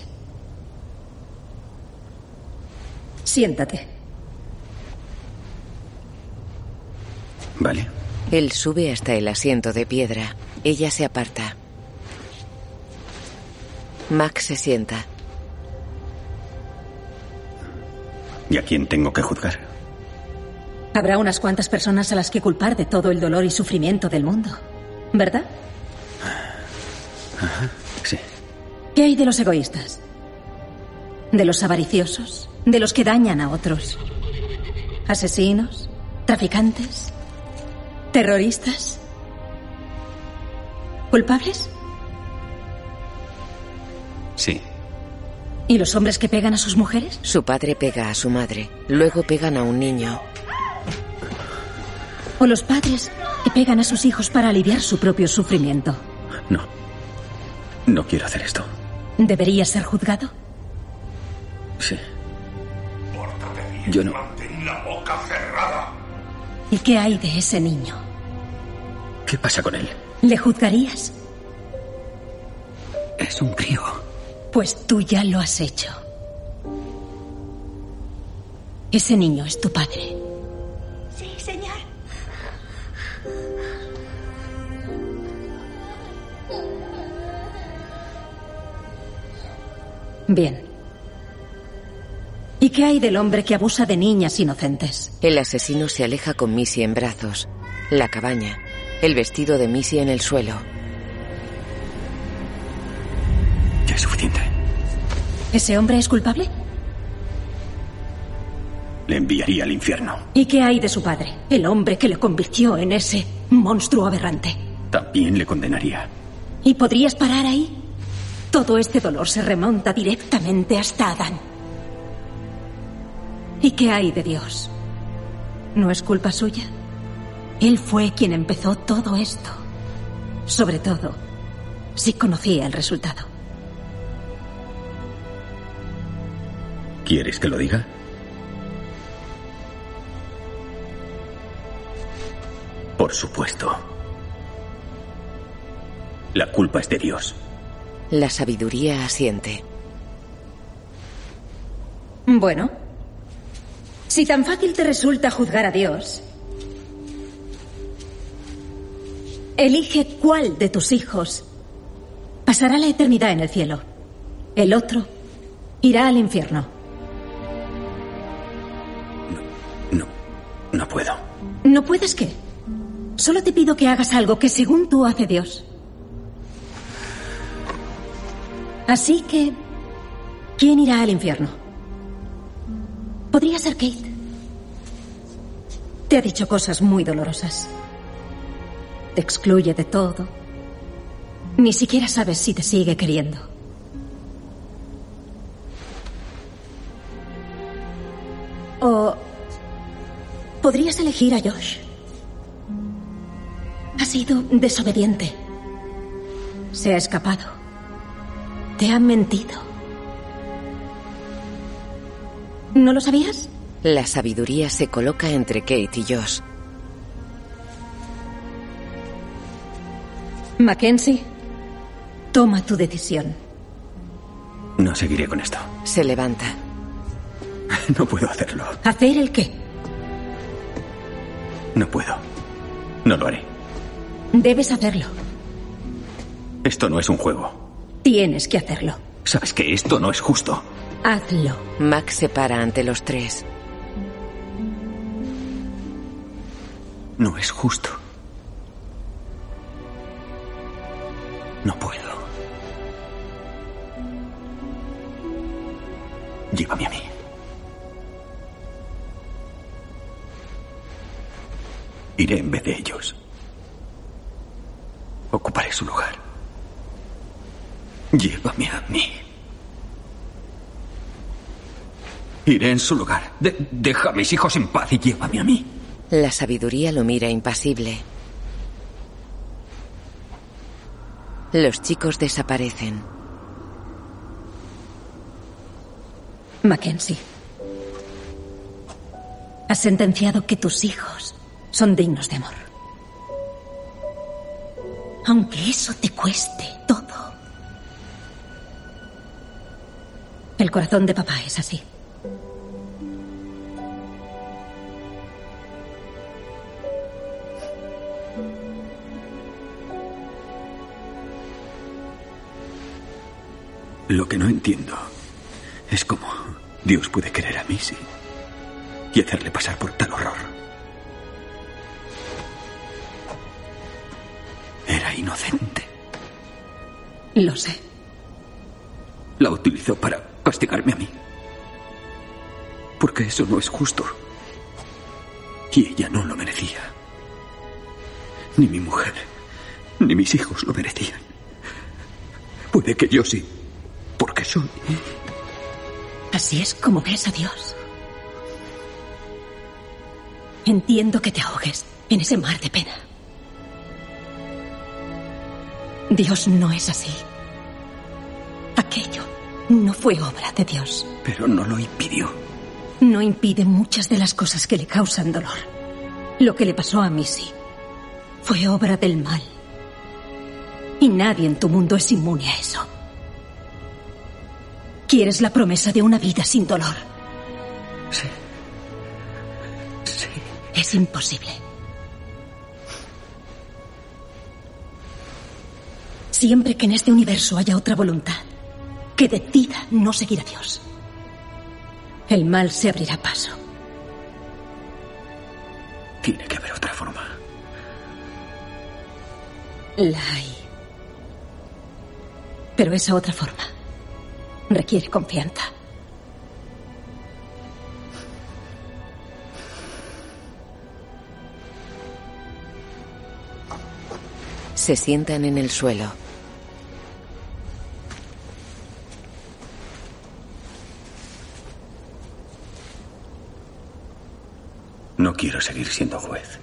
[SPEAKER 16] Siéntate.
[SPEAKER 6] Vale.
[SPEAKER 1] Él sube hasta el asiento de piedra. Ella se aparta. Max se sienta.
[SPEAKER 6] ¿Y a quién tengo que juzgar?
[SPEAKER 16] Habrá unas cuantas personas a las que culpar de todo el dolor y sufrimiento del mundo. ¿Verdad?
[SPEAKER 6] Ajá, sí.
[SPEAKER 16] ¿Qué hay de los egoístas? ¿De los avariciosos? ¿De los que dañan a otros? ¿Asesinos? ¿Traficantes? ¿Terroristas? ¿Culpables?
[SPEAKER 6] Sí.
[SPEAKER 16] ¿Y los hombres que pegan a sus mujeres?
[SPEAKER 1] Su padre pega a su madre. Luego pegan a un niño.
[SPEAKER 16] ¿O los padres que pegan a sus hijos para aliviar su propio sufrimiento?
[SPEAKER 6] No. No quiero hacer esto.
[SPEAKER 16] ¿Debería ser juzgado?
[SPEAKER 6] Sí. Yo no.
[SPEAKER 14] Mantén la boca cerrada.
[SPEAKER 16] ¿Y qué hay de ese niño?
[SPEAKER 6] ¿Qué pasa con él?
[SPEAKER 16] ¿Le juzgarías?
[SPEAKER 6] Es un crío.
[SPEAKER 16] Pues tú ya lo has hecho. Ese niño es tu padre. Bien. ¿Y qué hay del hombre que abusa de niñas inocentes?
[SPEAKER 1] El asesino se aleja con Missy en brazos. La cabaña. El vestido de Missy en el suelo.
[SPEAKER 6] Ya es suficiente.
[SPEAKER 16] ¿Ese hombre es culpable?
[SPEAKER 6] Le enviaría al infierno.
[SPEAKER 16] ¿Y qué hay de su padre? El hombre que le convirtió en ese monstruo aberrante.
[SPEAKER 6] También le condenaría.
[SPEAKER 16] ¿Y podrías parar ahí? Todo este dolor se remonta directamente hasta Adán. ¿Y qué hay de Dios? ¿No es culpa suya? Él fue quien empezó todo esto. Sobre todo, si conocía el resultado.
[SPEAKER 6] ¿Quieres que lo diga? Por supuesto. La culpa es de Dios.
[SPEAKER 1] La sabiduría asiente.
[SPEAKER 16] Bueno, si tan fácil te resulta juzgar a Dios, elige cuál de tus hijos pasará la eternidad en el cielo. El otro irá al infierno.
[SPEAKER 6] No puedo.
[SPEAKER 16] ¿No puedes qué? Solo te pido que hagas algo que según tú hace Dios. Así que, ¿quién irá al infierno? Podría ser Kate. Te ha dicho cosas muy dolorosas. Te excluye de todo. Ni siquiera sabes si te sigue queriendo. O podrías elegir a Josh. Ha sido desobediente. Se ha escapado. Te ha mentido. ¿No lo sabías?
[SPEAKER 1] La sabiduría se coloca entre Kate y Josh.
[SPEAKER 16] Mackenzie, toma tu decisión.
[SPEAKER 6] No seguiré con esto.
[SPEAKER 1] Se levanta. [LAUGHS]
[SPEAKER 6] No puedo hacerlo.
[SPEAKER 16] ¿Hacer el qué?
[SPEAKER 6] No puedo. No lo haré.
[SPEAKER 16] Debes hacerlo.
[SPEAKER 6] Esto no es un juego.
[SPEAKER 16] Tienes que hacerlo.
[SPEAKER 6] Sabes que esto no es justo.
[SPEAKER 16] Hazlo.
[SPEAKER 1] Max se para ante los tres.
[SPEAKER 6] No es justo. No puedo. Llévame a mí. Iré en vez de ellos. Ocuparé su lugar. Llévame a mí. Iré en su lugar. De- deja a mis hijos en paz y llévame a mí.
[SPEAKER 1] La sabiduría lo mira impasible. Los chicos desaparecen.
[SPEAKER 16] Mackenzie. Has sentenciado que tus hijos son dignos de amor. Aunque eso te cueste todo. El corazón de papá es así.
[SPEAKER 6] Lo que no entiendo es cómo Dios puede querer a Missy y hacerle pasar por tal horror. Era inocente.
[SPEAKER 16] Lo sé.
[SPEAKER 6] La utilizó para castigarme a mí. Porque eso no es justo. Y ella no lo merecía. Ni mi mujer, ni mis hijos lo merecían. Puede que yo sí, porque soy.
[SPEAKER 16] Así es como ves a Dios. Entiendo que te ahogues en ese mar de pena. Dios no es así. ¿A qué Aquello no fue obra de Dios.
[SPEAKER 6] Pero no lo impidió.
[SPEAKER 16] No impide muchas de las cosas que le causan dolor. Lo que le pasó a Missy fue obra del mal. Y nadie en tu mundo es inmune a eso. Quieres la promesa de una vida sin dolor.
[SPEAKER 6] Sí. Sí.
[SPEAKER 16] Es imposible. Siempre que en este universo haya otra voluntad que decida no seguir a Dios, el mal se abrirá paso.
[SPEAKER 6] Tiene que haber otra forma.
[SPEAKER 16] La hay. Pero esa otra forma requiere confianza.
[SPEAKER 1] Se sientan en el suelo.
[SPEAKER 6] No quiero seguir siendo juez.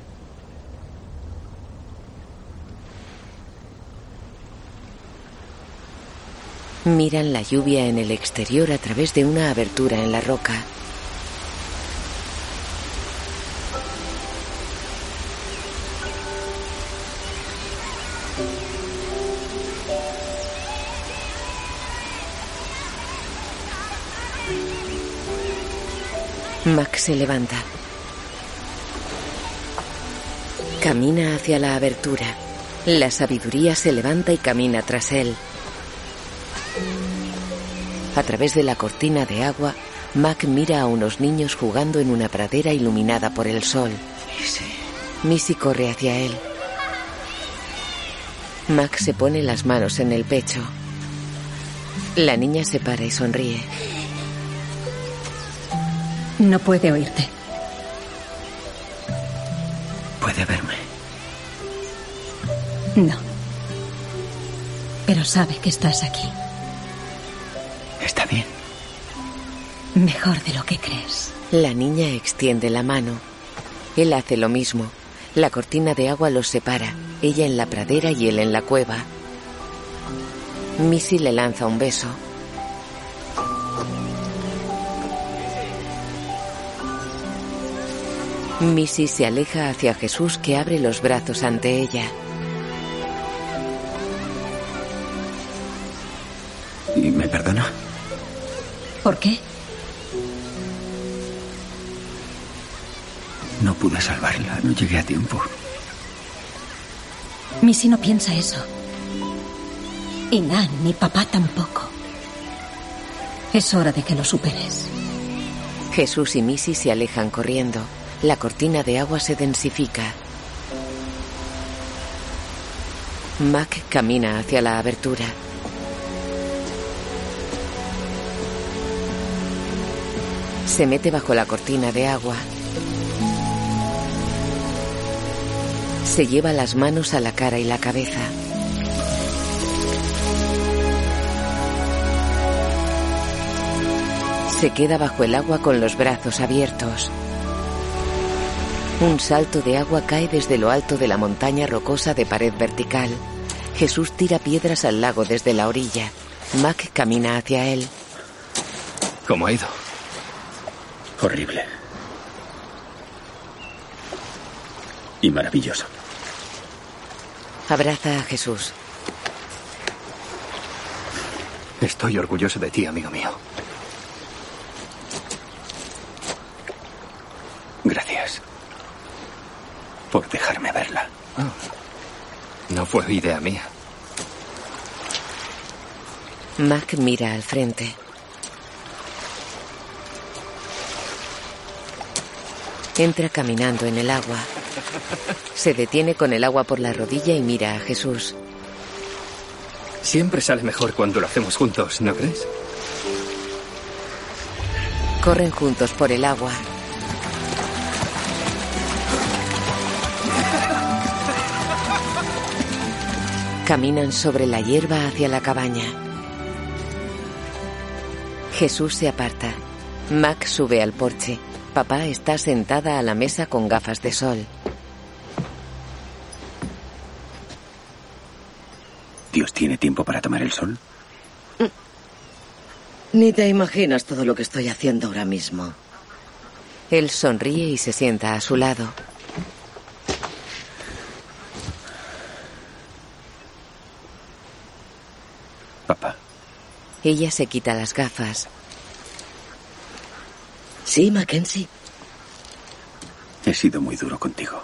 [SPEAKER 1] Miran la lluvia en el exterior a través de una abertura en la roca. Max se levanta. Camina hacia la abertura. La sabiduría se levanta y camina tras él. A través de la cortina de agua, Mac mira a unos niños jugando en una pradera iluminada por el sol. Missy corre hacia él. Mac se pone las manos en el pecho. La niña se para y sonríe.
[SPEAKER 16] No puede oírte.
[SPEAKER 6] Puede verme.
[SPEAKER 16] No. Pero sabe que estás aquí.
[SPEAKER 6] Está bien.
[SPEAKER 16] Mejor de lo que crees.
[SPEAKER 1] La niña extiende la mano. Él hace lo mismo. La cortina de agua los separa, ella en la pradera y él en la cueva. Missy le lanza un beso. Missy se aleja hacia Jesús que abre los brazos ante ella.
[SPEAKER 16] ¿Por qué?
[SPEAKER 6] No pude salvarla, no llegué a tiempo.
[SPEAKER 16] Missy no piensa eso. Y Nan ni papá tampoco. Es hora de que lo superes.
[SPEAKER 1] Jesús y Missy se alejan corriendo. La cortina de agua se densifica. Mac camina hacia la abertura. Se mete bajo la cortina de agua. Se lleva las manos a la cara y la cabeza. Se queda bajo el agua con los brazos abiertos. Un salto de agua cae desde lo alto de la montaña rocosa de pared vertical. Jesús tira piedras al lago desde la orilla. Mac camina hacia él.
[SPEAKER 6] ¿Cómo ha ido? Horrible. Y maravilloso.
[SPEAKER 1] Abraza a Jesús.
[SPEAKER 6] Estoy orgulloso de ti, amigo mío. Gracias. Por dejarme verla.
[SPEAKER 15] No fue idea mía.
[SPEAKER 1] Mac mira al frente. Entra caminando en el agua. Se detiene con el agua por la rodilla y mira a Jesús.
[SPEAKER 15] Siempre sale mejor cuando lo hacemos juntos, ¿no crees?
[SPEAKER 1] Corren juntos por el agua. Caminan sobre la hierba hacia la cabaña. Jesús se aparta. Mac sube al porche. Papá está sentada a la mesa con gafas de sol.
[SPEAKER 6] ¿Dios tiene tiempo para tomar el sol?
[SPEAKER 4] Ni te imaginas todo lo que estoy haciendo ahora mismo.
[SPEAKER 1] Él sonríe y se sienta a su lado.
[SPEAKER 6] Papá.
[SPEAKER 1] Ella se quita las gafas.
[SPEAKER 4] Sí, Mackenzie.
[SPEAKER 6] He sido muy duro contigo.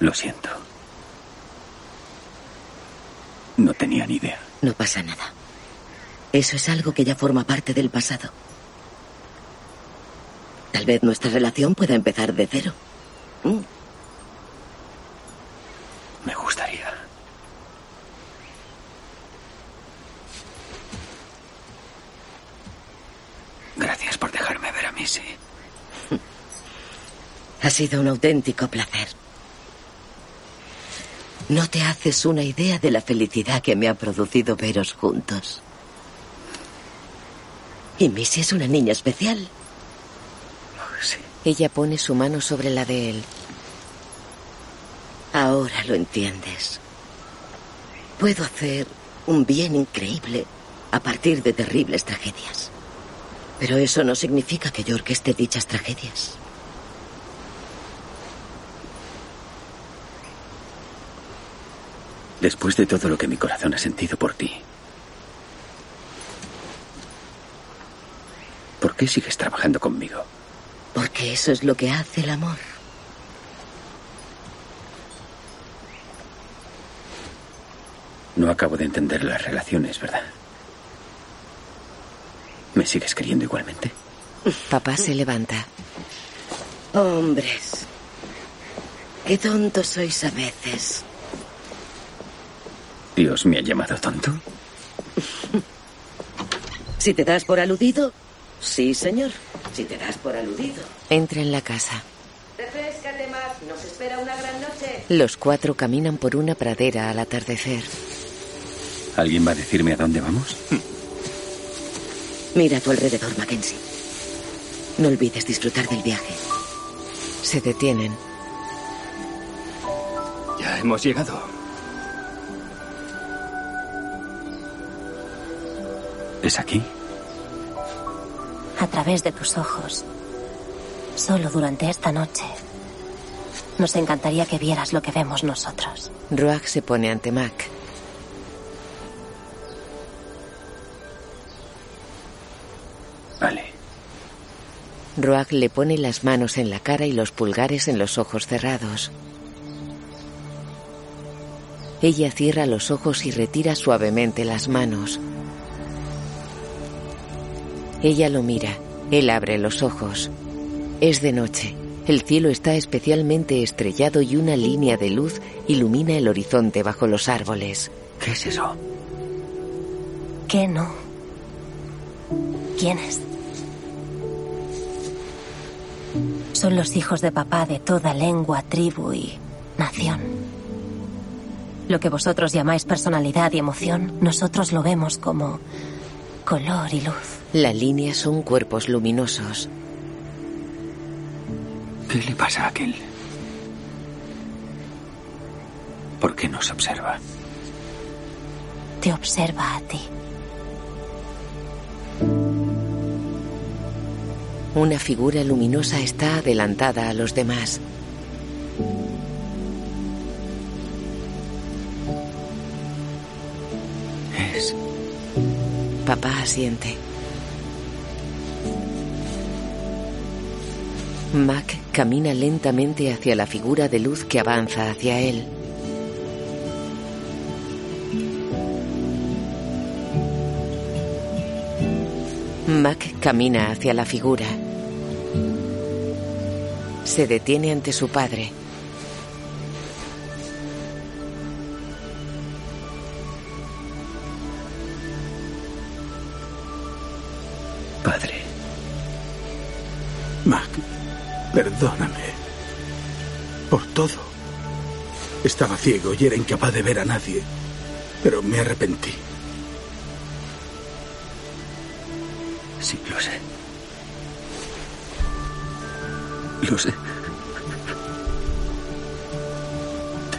[SPEAKER 6] Lo siento. No tenía ni idea.
[SPEAKER 4] No pasa nada. Eso es algo que ya forma parte del pasado. Tal vez nuestra relación pueda empezar de cero. Mm.
[SPEAKER 6] Me gustaría. Gracias por dejarme ver a Missy.
[SPEAKER 4] Ha sido un auténtico placer. No te haces una idea de la felicidad que me ha producido veros juntos. Y Missy es una niña especial.
[SPEAKER 1] Ella pone su mano sobre la de él.
[SPEAKER 4] Ahora lo entiendes. Puedo hacer un bien increíble a partir de terribles tragedias. Pero eso no significa que yo orqueste dichas tragedias.
[SPEAKER 6] Después de todo lo que mi corazón ha sentido por ti, ¿por qué sigues trabajando conmigo?
[SPEAKER 4] Porque eso es lo que hace el amor.
[SPEAKER 6] No acabo de entender las relaciones, ¿verdad? ¿Me sigues queriendo igualmente?
[SPEAKER 1] Papá se levanta.
[SPEAKER 4] Hombres. Qué tontos sois a veces.
[SPEAKER 6] Dios me ha llamado tonto. [LAUGHS]
[SPEAKER 4] Si te das por aludido, sí, señor. Si te das por aludido.
[SPEAKER 1] Entra en la casa.
[SPEAKER 4] Refrescate más, nos espera una gran noche.
[SPEAKER 1] Los cuatro caminan por una pradera al atardecer.
[SPEAKER 6] ¿Alguien va a decirme a dónde vamos?
[SPEAKER 4] Mira a tu alrededor, Mackenzie. No olvides disfrutar del viaje.
[SPEAKER 1] Se detienen.
[SPEAKER 15] Ya hemos llegado.
[SPEAKER 6] ¿Es aquí?
[SPEAKER 11] A través de tus ojos. Solo durante esta noche. Nos encantaría que vieras lo que vemos nosotros.
[SPEAKER 1] Roag se pone ante Mac.
[SPEAKER 6] Vale.
[SPEAKER 1] Roag le pone las manos en la cara y los pulgares en los ojos cerrados. Ella cierra los ojos y retira suavemente las manos. Ella lo mira. Él abre los ojos. Es de noche. El cielo está especialmente estrellado y una línea de luz ilumina el horizonte bajo los árboles.
[SPEAKER 6] ¿Qué es eso?
[SPEAKER 11] ¿Qué no? ¿Quiénes? Son los hijos de papá de toda lengua, tribu y nación. Lo que vosotros llamáis personalidad y emoción, nosotros lo vemos como color y luz.
[SPEAKER 1] La línea son cuerpos luminosos.
[SPEAKER 6] ¿Qué le pasa a aquel? ¿Por qué nos observa?
[SPEAKER 11] Te observa a ti.
[SPEAKER 1] Una figura luminosa está adelantada a los demás.
[SPEAKER 6] Es.
[SPEAKER 1] Papá asiente. Mac camina lentamente hacia la figura de luz que avanza hacia él. Mac camina hacia la figura. Se detiene ante su padre.
[SPEAKER 6] Padre.
[SPEAKER 2] Mac, perdóname. Por todo. Estaba ciego y era incapaz de ver a nadie. Pero me arrepentí.
[SPEAKER 6] Sí, lo sé. Lo sé.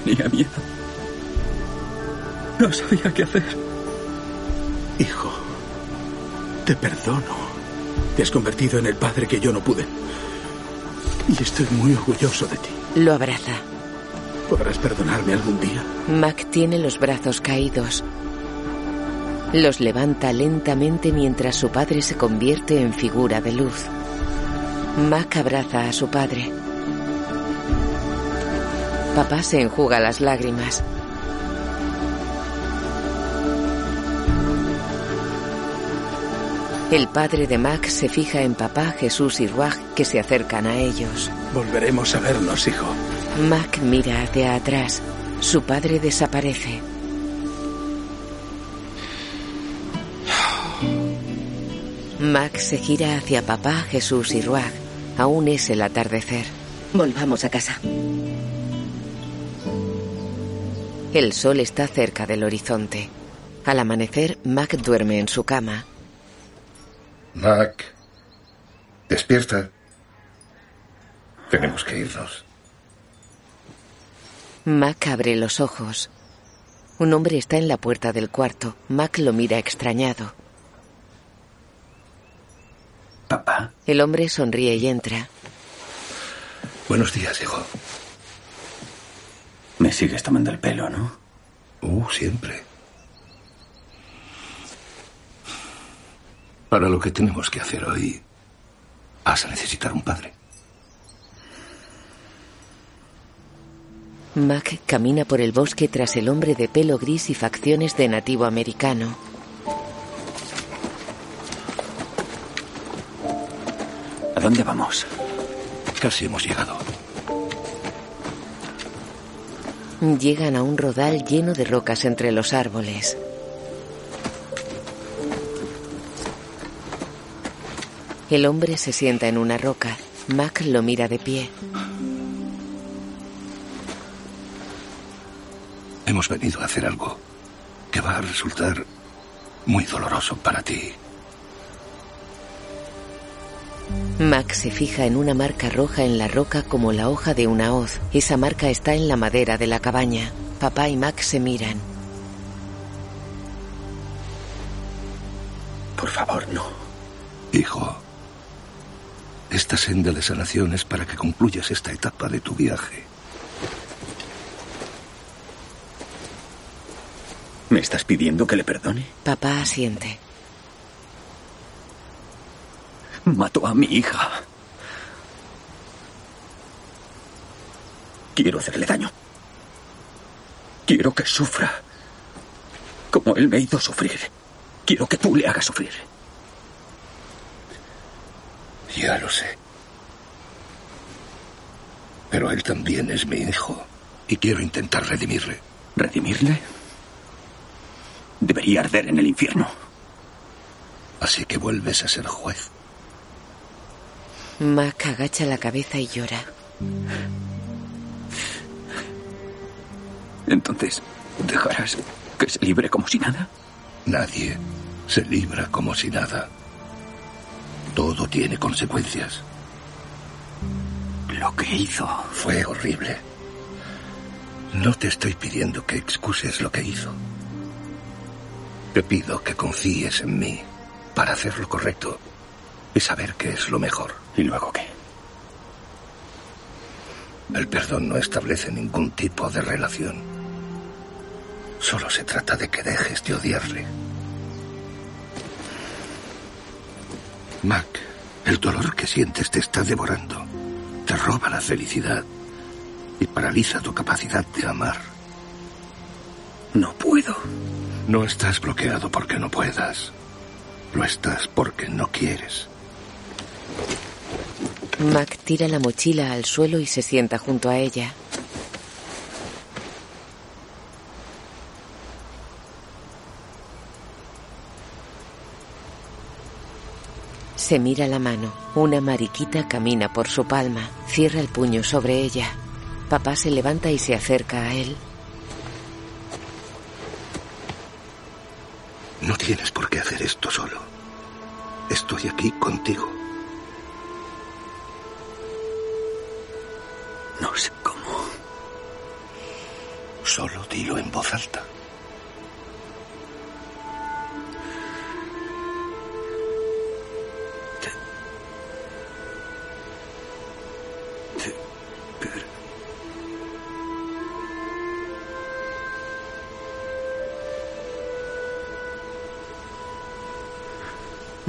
[SPEAKER 6] Tenía miedo. No sabía qué hacer.
[SPEAKER 10] Hijo, te perdono. Te has convertido en el padre que yo no pude. Y estoy muy orgulloso de ti.
[SPEAKER 1] Lo abraza.
[SPEAKER 10] ¿Podrás perdonarme algún día?
[SPEAKER 1] Mac tiene los brazos caídos. Los levanta lentamente mientras su padre se convierte en figura de luz. Mac abraza a su padre. Papá se enjuga las lágrimas. El padre de Mac se fija en papá, Jesús y Ruaj que se acercan a ellos.
[SPEAKER 10] Volveremos a vernos, hijo.
[SPEAKER 1] Mac mira hacia atrás. Su padre desaparece. Mac se gira hacia papá, Jesús y Ruag. Aún es el atardecer.
[SPEAKER 4] Volvamos a casa.
[SPEAKER 1] El sol está cerca del horizonte. Al amanecer, Mac duerme en su cama.
[SPEAKER 14] Mac, despierta. Tenemos que irnos.
[SPEAKER 1] Mac abre los ojos. Un hombre está en la puerta del cuarto. Mac lo mira extrañado.
[SPEAKER 6] Papá.
[SPEAKER 1] El hombre sonríe y entra.
[SPEAKER 14] Buenos días, hijo.
[SPEAKER 6] Me sigues tomando el pelo, ¿no?
[SPEAKER 14] Uh, siempre. Para lo que tenemos que hacer hoy, vas a necesitar un padre.
[SPEAKER 1] Mac camina por el bosque tras el hombre de pelo gris y facciones de nativo americano.
[SPEAKER 6] ¿A dónde vamos?
[SPEAKER 14] Casi hemos llegado.
[SPEAKER 1] Llegan a un rodal lleno de rocas entre los árboles. El hombre se sienta en una roca. Mac lo mira de pie.
[SPEAKER 14] Hemos venido a hacer algo que va a resultar muy doloroso para ti.
[SPEAKER 1] Mac se fija en una marca roja en la roca como la hoja de una hoz. Esa marca está en la madera de la cabaña. Papá y Mac se miran.
[SPEAKER 6] Por favor, no.
[SPEAKER 14] Hijo, esta senda de sanación es para que concluyas esta etapa de tu viaje.
[SPEAKER 6] ¿Me estás pidiendo que le perdone?
[SPEAKER 1] Papá asiente.
[SPEAKER 6] Mató a mi hija. Quiero hacerle daño. Quiero que sufra. Como él me hizo sufrir. Quiero que tú le hagas sufrir.
[SPEAKER 14] Ya lo sé. Pero él también es mi hijo. Y quiero intentar redimirle.
[SPEAKER 6] ¿Redimirle? Debería arder en el infierno.
[SPEAKER 14] Así que vuelves a ser juez.
[SPEAKER 1] Mac agacha la cabeza y llora.
[SPEAKER 6] Entonces, ¿dejarás que se libre como si nada?
[SPEAKER 14] Nadie se libra como si nada. Todo tiene consecuencias.
[SPEAKER 6] Lo que hizo
[SPEAKER 14] fue horrible. No te estoy pidiendo que excuses lo que hizo. Te pido que confíes en mí para hacer lo correcto y saber que es lo mejor.
[SPEAKER 6] ¿Y luego qué?
[SPEAKER 14] El perdón no establece ningún tipo de relación. Solo se trata de que dejes de odiarle. Mac, el dolor que sientes te está devorando. Te roba la felicidad y paraliza tu capacidad de amar.
[SPEAKER 6] No puedo.
[SPEAKER 14] No estás bloqueado porque no puedas. Lo estás porque no quieres.
[SPEAKER 1] Mac tira la mochila al suelo y se sienta junto a ella. Se mira la mano. Una mariquita camina por su palma. Cierra el puño sobre ella. Papá se levanta y se acerca a él.
[SPEAKER 14] No tienes por qué hacer esto solo. Estoy aquí contigo.
[SPEAKER 6] No sé cómo.
[SPEAKER 14] Solo dilo en voz alta.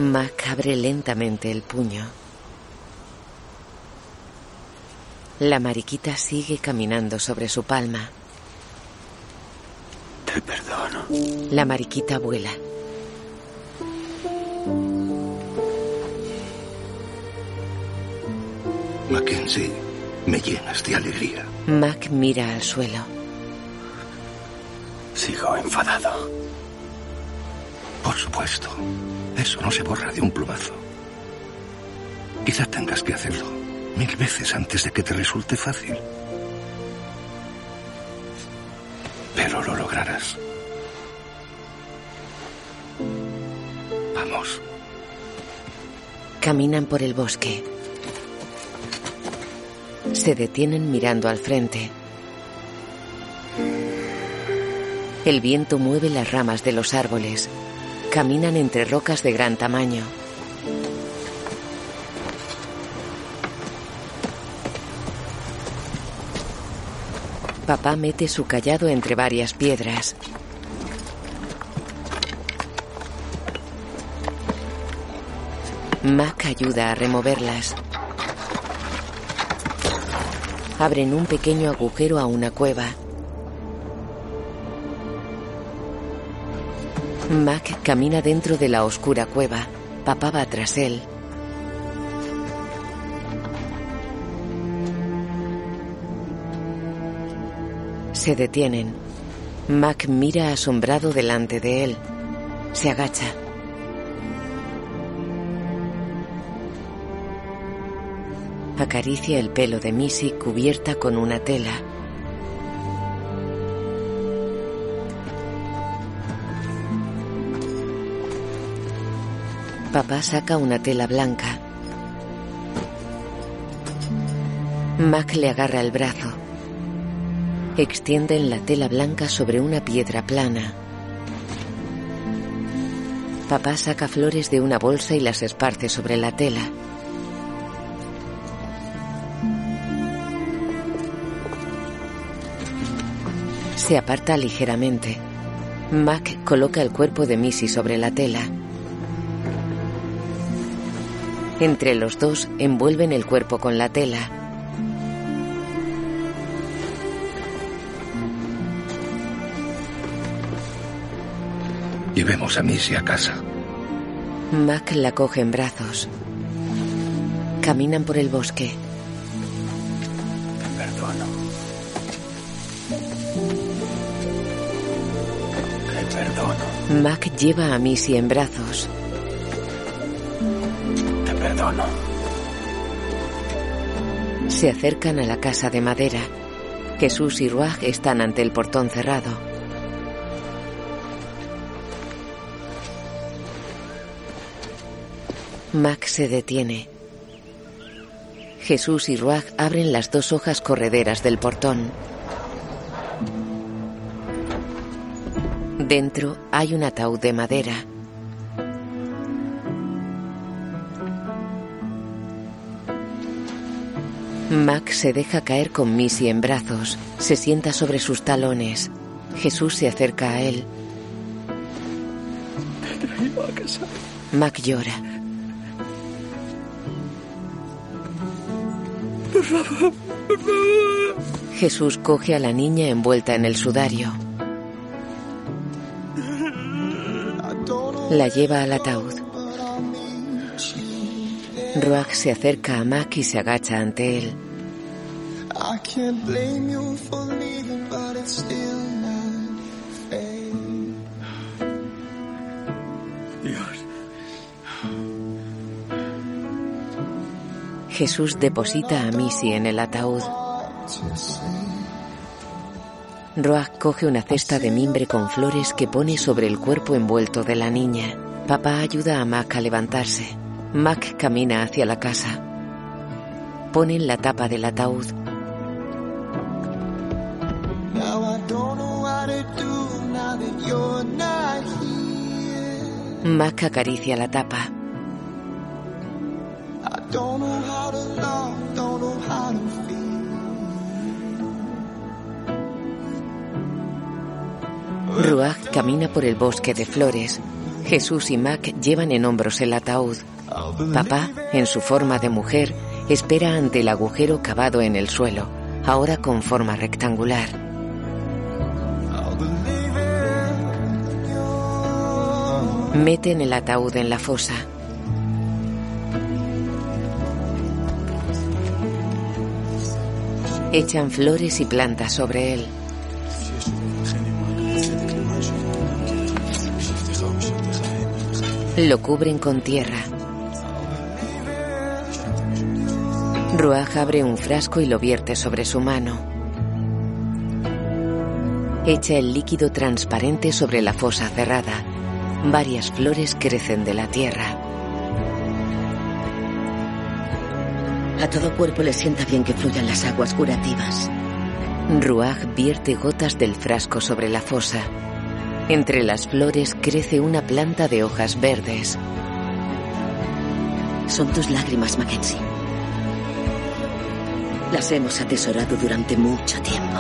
[SPEAKER 1] Mac abre lentamente el puño. La mariquita sigue caminando sobre su palma.
[SPEAKER 10] Te perdono.
[SPEAKER 1] La mariquita vuela.
[SPEAKER 14] Mackenzie, me llenas de alegría.
[SPEAKER 1] Mac mira al suelo.
[SPEAKER 10] Sigo enfadado.
[SPEAKER 14] Por supuesto. Eso no se borra de un plumazo. Quizá tengas que hacerlo mil veces antes de que te resulte fácil. Pero lo lograrás. Vamos.
[SPEAKER 1] Caminan por el bosque. Se detienen mirando al frente. El viento mueve las ramas de los árboles. Caminan entre rocas de gran tamaño. Papá mete su callado entre varias piedras. Mac ayuda a removerlas. Abren un pequeño agujero a una cueva. Mac camina dentro de la oscura cueva. Papá va tras él. Se detienen. Mac mira asombrado delante de él. Se agacha. Acaricia el pelo de Missy cubierta con una tela. Papá saca una tela blanca. Mac le agarra el brazo. Extienden la tela blanca sobre una piedra plana. Papá saca flores de una bolsa y las esparce sobre la tela. Se aparta ligeramente. Mac coloca el cuerpo de Missy sobre la tela. Entre los dos envuelven el cuerpo con la tela.
[SPEAKER 14] Llevemos a Missy a casa.
[SPEAKER 1] Mac la coge en brazos. Caminan por el bosque.
[SPEAKER 10] Te perdono. Te perdono.
[SPEAKER 1] Mac lleva a Missy en brazos. Se acercan a la casa de madera. Jesús y Ruaj están ante el portón cerrado. Mac se detiene. Jesús y Ruaj abren las dos hojas correderas del portón. Dentro hay un ataúd de madera. Mac se deja caer con Missy en brazos. Se sienta sobre sus talones. Jesús se acerca a él.
[SPEAKER 10] Te traigo a casa.
[SPEAKER 1] Mac llora.
[SPEAKER 10] Por favor, por favor.
[SPEAKER 1] Jesús coge a la niña envuelta en el sudario. La lleva al ataúd. Ruach se acerca a Mac y se agacha ante él.
[SPEAKER 10] Dios.
[SPEAKER 1] Jesús deposita a Missy en el ataúd. Roach coge una cesta de mimbre con flores que pone sobre el cuerpo envuelto de la niña. Papá ayuda a Mac a levantarse. Mac camina hacia la casa. Ponen la tapa del ataúd. Mac acaricia la tapa. Ruach camina por el bosque de flores. Jesús y Mac llevan en hombros el ataúd. Papá, en su forma de mujer, espera ante el agujero cavado en el suelo, ahora con forma rectangular. Meten el ataúd en la fosa. Echan flores y plantas sobre él. Lo cubren con tierra. Ruaj abre un frasco y lo vierte sobre su mano. Echa el líquido transparente sobre la fosa cerrada. Varias flores crecen de la tierra.
[SPEAKER 4] A todo cuerpo le sienta bien que fluyan las aguas curativas.
[SPEAKER 1] Ruaj vierte gotas del frasco sobre la fosa. Entre las flores crece una planta de hojas verdes.
[SPEAKER 4] Son tus lágrimas, Mackenzie. Las hemos atesorado durante mucho tiempo.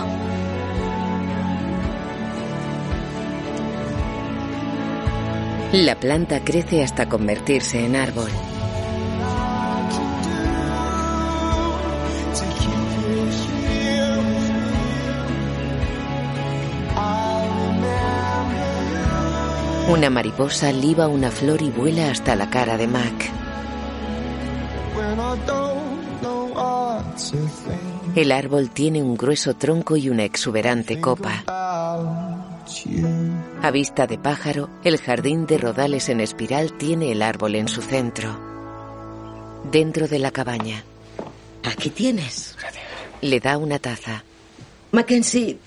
[SPEAKER 1] La planta crece hasta convertirse en árbol. Una mariposa liba una flor y vuela hasta la cara de Mac. El árbol tiene un grueso tronco y una exuberante copa. A vista de pájaro, el jardín de rodales en espiral tiene el árbol en su centro. Dentro de la cabaña.
[SPEAKER 4] Aquí tienes.
[SPEAKER 1] Le da una taza.
[SPEAKER 4] Mackenzie,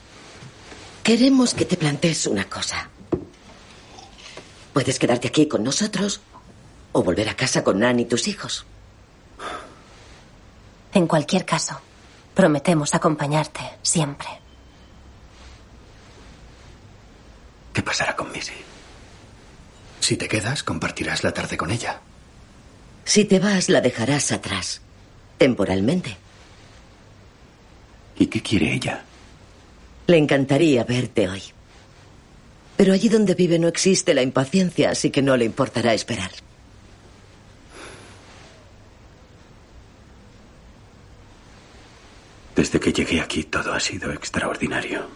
[SPEAKER 4] queremos que te plantees una cosa. Puedes quedarte aquí con nosotros o volver a casa con Nan y tus hijos.
[SPEAKER 11] En cualquier caso, prometemos acompañarte siempre.
[SPEAKER 15] ¿Qué pasará con Missy? Si te quedas, compartirás la tarde con ella.
[SPEAKER 4] Si te vas, la dejarás atrás. Temporalmente.
[SPEAKER 15] ¿Y qué quiere ella?
[SPEAKER 4] Le encantaría verte hoy. Pero allí donde vive no existe la impaciencia, así que no le importará esperar.
[SPEAKER 6] Desde que llegué aquí todo ha sido extraordinario.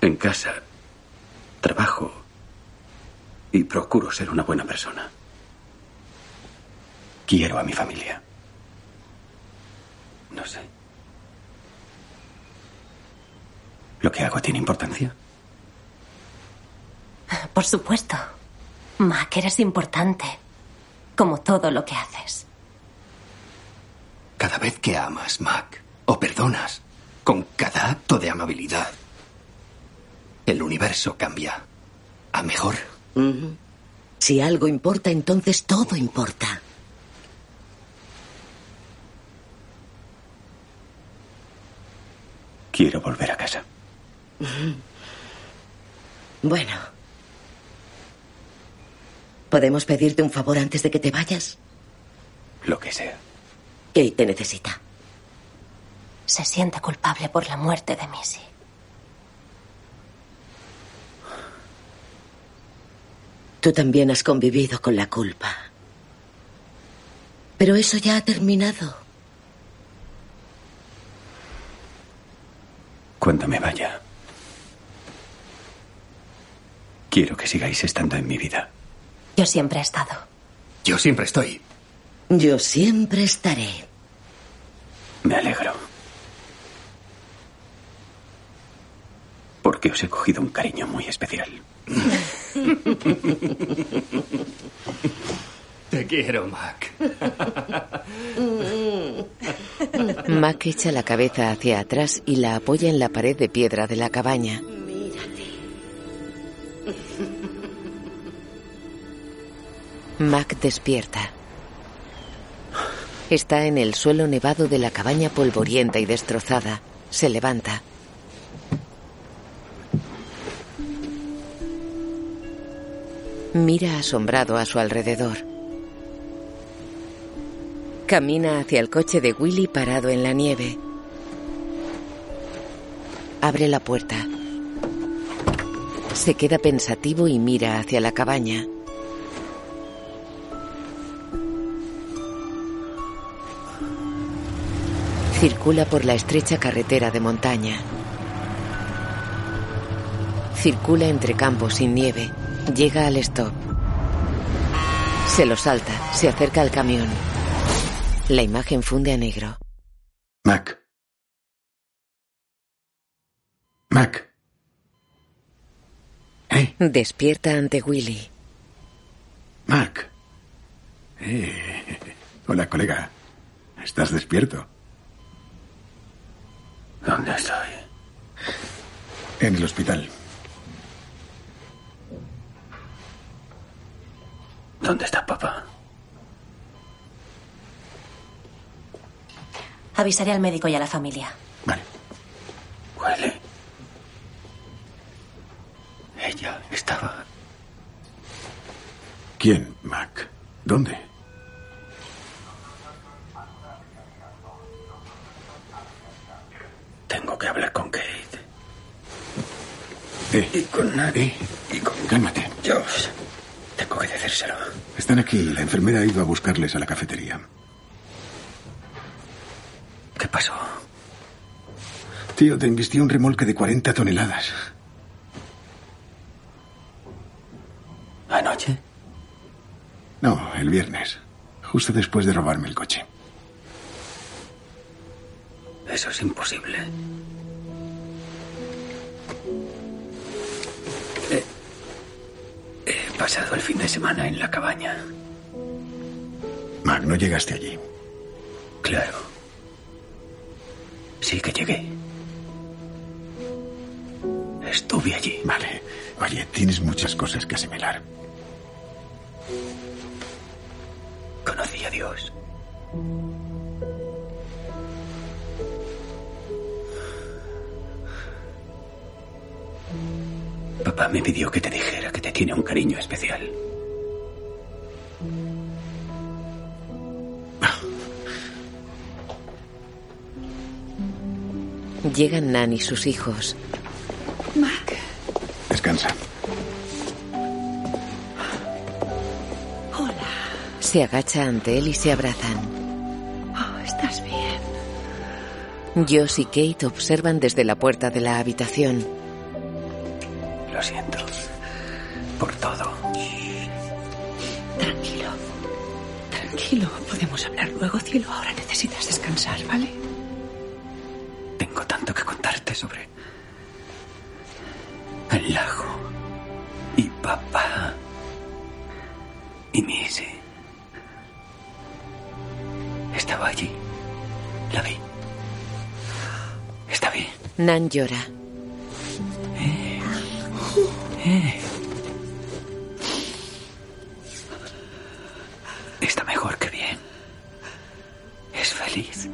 [SPEAKER 6] En casa, trabajo y procuro ser una buena persona. Quiero a mi familia. No sé. ¿Lo que hago tiene importancia?
[SPEAKER 11] Por supuesto. Mac, eres importante. Como todo lo que haces.
[SPEAKER 15] Cada vez que amas, Mac, o perdonas, con cada acto de amabilidad, el universo cambia. A mejor.
[SPEAKER 4] Si algo importa, entonces todo importa.
[SPEAKER 6] Quiero volver a casa.
[SPEAKER 4] Bueno. ¿Podemos pedirte un favor antes de que te vayas?
[SPEAKER 6] Lo que sea.
[SPEAKER 4] Kate te necesita.
[SPEAKER 11] Se siente culpable por la muerte de Missy.
[SPEAKER 4] Tú también has convivido con la culpa. Pero eso ya ha terminado.
[SPEAKER 6] Cuando me vaya, quiero que sigáis estando en mi vida.
[SPEAKER 11] Yo siempre he estado.
[SPEAKER 15] Yo siempre estoy.
[SPEAKER 4] Yo siempre estaré.
[SPEAKER 6] Me alegro. Porque os he cogido un cariño muy especial.
[SPEAKER 15] Te quiero, Mac.
[SPEAKER 1] Mac echa la cabeza hacia atrás y la apoya en la pared de piedra de la cabaña. Mac despierta. Está en el suelo nevado de la cabaña polvorienta y destrozada. Se levanta. Mira asombrado a su alrededor. Camina hacia el coche de Willy parado en la nieve. Abre la puerta. Se queda pensativo y mira hacia la cabaña. Circula por la estrecha carretera de montaña. Circula entre campos sin nieve. Llega al stop. Se lo salta, se acerca al camión. La imagen funde a negro.
[SPEAKER 2] Mac. Mac.
[SPEAKER 1] Despierta ante Willy.
[SPEAKER 2] Mac. Eh, [LAUGHS] Hola, colega. ¿Estás despierto?
[SPEAKER 6] ¿Dónde estoy?
[SPEAKER 2] En el hospital.
[SPEAKER 6] ¿Dónde está papá?
[SPEAKER 11] Avisaré al médico y a la familia.
[SPEAKER 6] Huele. Ella estaba.
[SPEAKER 2] ¿Quién, Mac? ¿Dónde?
[SPEAKER 6] Tengo que hablar con Kate.
[SPEAKER 2] Eh,
[SPEAKER 6] Y con nadie.
[SPEAKER 2] y con... Cálmate.
[SPEAKER 6] Josh. Tengo que decírselo.
[SPEAKER 2] Están aquí. La enfermera ha ido a buscarles a la cafetería.
[SPEAKER 6] ¿Qué pasó?
[SPEAKER 2] Tío, te invistió un remolque de 40 toneladas.
[SPEAKER 6] ¿Anoche?
[SPEAKER 2] No, el viernes. Justo después de robarme el coche.
[SPEAKER 6] Eso es imposible. He, he pasado el fin de semana en la cabaña.
[SPEAKER 2] Mac, no llegaste allí.
[SPEAKER 6] Claro. Sí que llegué. Estuve allí.
[SPEAKER 2] Vale. Oye, tienes muchas cosas que asimilar.
[SPEAKER 6] Conocí a Dios. Papá me pidió que te dijera que te tiene un cariño especial.
[SPEAKER 1] Llegan Nan y sus hijos.
[SPEAKER 16] Mac.
[SPEAKER 2] Descansa.
[SPEAKER 16] Hola.
[SPEAKER 1] Se agacha ante él y se abrazan.
[SPEAKER 16] Oh, ¿estás bien?
[SPEAKER 1] Josh y Kate observan desde la puerta de la habitación.
[SPEAKER 6] Lo siento. Por todo.
[SPEAKER 7] Tranquilo. Tranquilo. Podemos hablar luego, cielo. Ahora necesitas descansar, ¿vale?
[SPEAKER 6] Tengo tanto que contarte sobre el lago y papá y Missy. Estaba allí. La vi. Está bien.
[SPEAKER 1] Nan llora.
[SPEAKER 6] Está mejor que bien. Es feliz.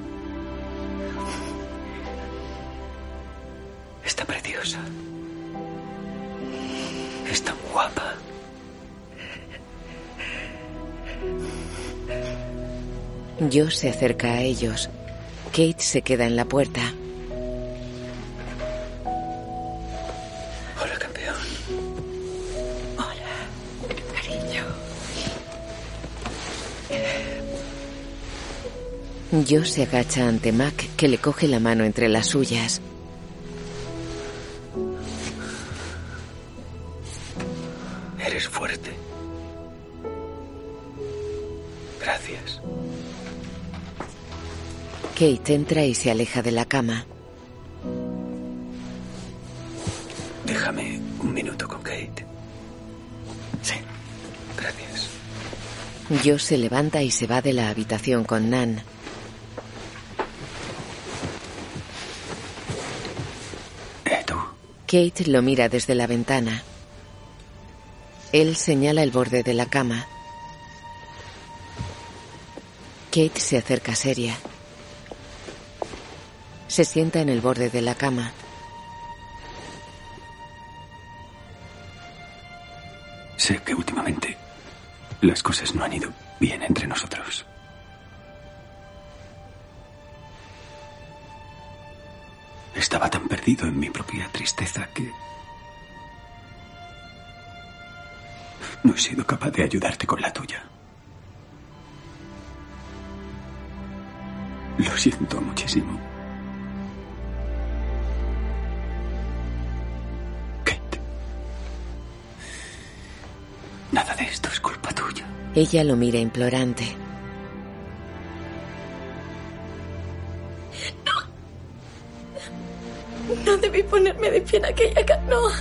[SPEAKER 6] Está preciosa. Es tan guapa.
[SPEAKER 1] Josh se acerca a ellos. Kate se queda en la puerta. Josh se agacha ante Mac, que le coge la mano entre las suyas.
[SPEAKER 6] Eres fuerte. Gracias.
[SPEAKER 1] Kate entra y se aleja de la cama.
[SPEAKER 6] Déjame un minuto con Kate. Sí. Gracias.
[SPEAKER 1] Josh se levanta y se va de la habitación con Nan.
[SPEAKER 6] ¿Eh, tú?
[SPEAKER 1] Kate lo mira desde la ventana. Él señala el borde de la cama. Kate se acerca seria. Se sienta en el borde de la cama.
[SPEAKER 6] Sé que últimamente las cosas no han ido bien entre nosotros. Estaba tan perdido en mi propia tristeza que No he sido capaz de ayudarte con la tuya. Lo siento muchísimo. Kate. Nada de esto es culpa tuya.
[SPEAKER 1] Ella lo mira implorante.
[SPEAKER 5] Ponerme de pie en aquella canoa.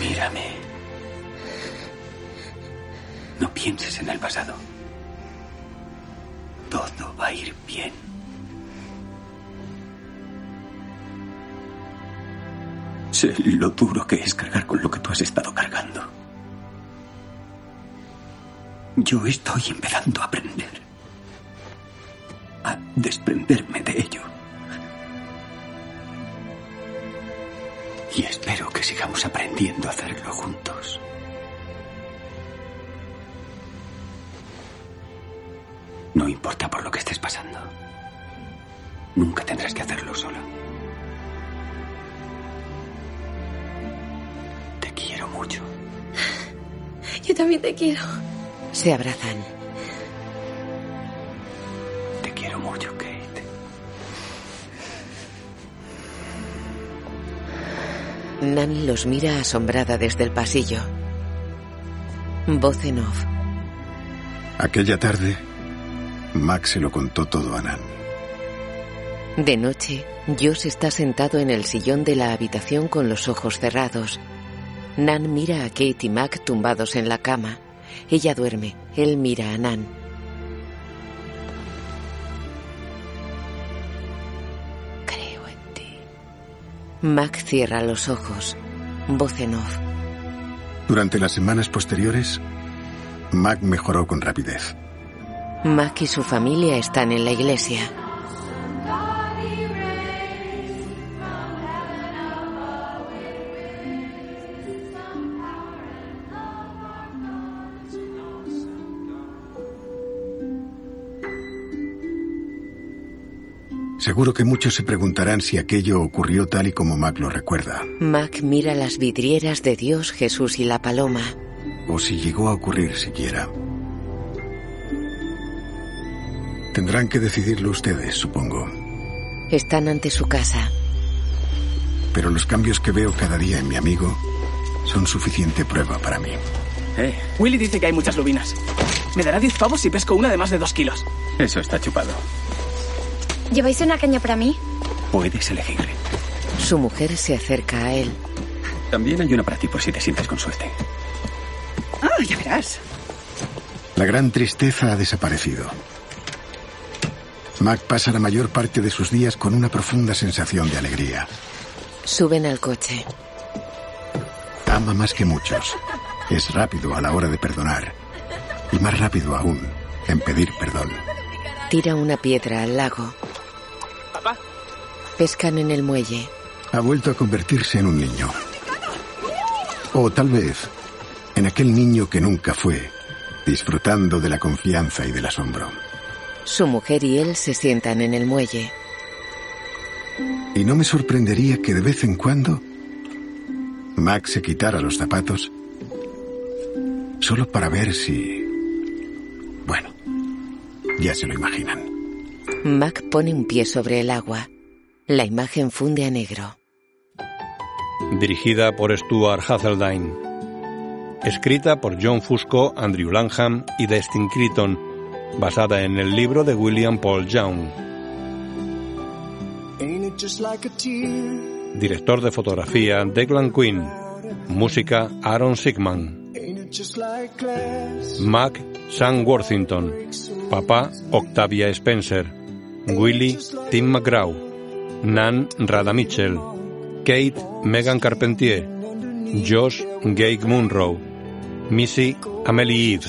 [SPEAKER 6] Mírame. No pienses en el pasado. Todo va a ir bien. Sé lo duro que es cargar con lo que tú has estado cargando. Yo estoy empezando a aprender. A desprenderme de ello. Y espero que sigamos aprendiendo a hacerlo juntos. No importa por lo que estés pasando. Nunca tendrás que hacerlo sola. Te quiero mucho.
[SPEAKER 5] Yo también te quiero.
[SPEAKER 1] Se abrazan.
[SPEAKER 6] Te quiero mucho, Kate.
[SPEAKER 1] Nan los mira asombrada desde el pasillo. Voz en off.
[SPEAKER 2] Aquella tarde, Max se lo contó todo a Nan.
[SPEAKER 1] De noche, Josh está sentado en el sillón de la habitación con los ojos cerrados. Nan mira a Kate y Mac tumbados en la cama. Ella duerme. Él mira a Nan. Creo en ti. Mac cierra los ojos. Voz en off.
[SPEAKER 2] Durante las semanas posteriores, Mac mejoró con rapidez.
[SPEAKER 1] Mac y su familia están en la iglesia.
[SPEAKER 2] Seguro que muchos se preguntarán si aquello ocurrió tal y como Mac lo recuerda,
[SPEAKER 1] Mac mira las vidrieras de Dios, Jesús y la paloma.
[SPEAKER 2] o si llegó a ocurrir siquiera. Tendrán que decidirlo ustedes, supongo.
[SPEAKER 1] Están ante su casa.
[SPEAKER 2] Pero los cambios que veo cada día en mi amigo son suficiente prueba para mí.
[SPEAKER 8] Eh, Willy dice que hay muchas lubinas. Me dará 10 pavos si pesco una de más de 2 kilos.
[SPEAKER 6] Eso está chupado.
[SPEAKER 9] ¿Lleváis una caña para mí?
[SPEAKER 6] Puedes elegir.
[SPEAKER 1] Su mujer se acerca a él.
[SPEAKER 6] También hay una para ti por si te sientes con suerte.
[SPEAKER 7] Ah, ya verás.
[SPEAKER 2] La gran tristeza ha desaparecido. Mac pasa la mayor parte de sus días con una profunda sensación de alegría.
[SPEAKER 1] Suben al coche.
[SPEAKER 2] Ama más que muchos. Es rápido a la hora de perdonar. Y más rápido aún en pedir perdón.
[SPEAKER 1] Tira una piedra al lago. Pescan en el muelle.
[SPEAKER 2] Ha vuelto a convertirse en un niño. O tal vez en aquel niño que nunca fue, disfrutando de la confianza y del asombro.
[SPEAKER 1] Su mujer y él se sientan en el muelle.
[SPEAKER 2] Y no me sorprendería que de vez en cuando Max se quitara los zapatos solo para ver si... Bueno, ya se lo imaginan.
[SPEAKER 1] Mac pone un pie sobre el agua. La imagen funde a negro.
[SPEAKER 17] Dirigida por Stuart Hazeldine. Escrita por John Fusco, Andrew Lanham y Destin Creighton, basada en el libro de William Paul Young. Director de fotografía Declan Quinn. Música Aaron Sigman. Mac Sam Worthington. Papá Octavia Spencer. Willy Tim McGraw. Nan Rada Mitchell. Kate Megan Carpentier. Josh Gage Munro. Missy Amelie Eve.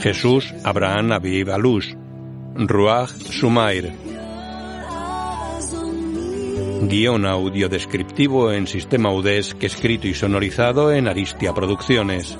[SPEAKER 17] Jesús Abraham Aviv Alush. Ruach Sumair. Guión audio descriptivo en sistema UDESC escrito y sonorizado en Aristia Producciones.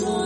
[SPEAKER 18] always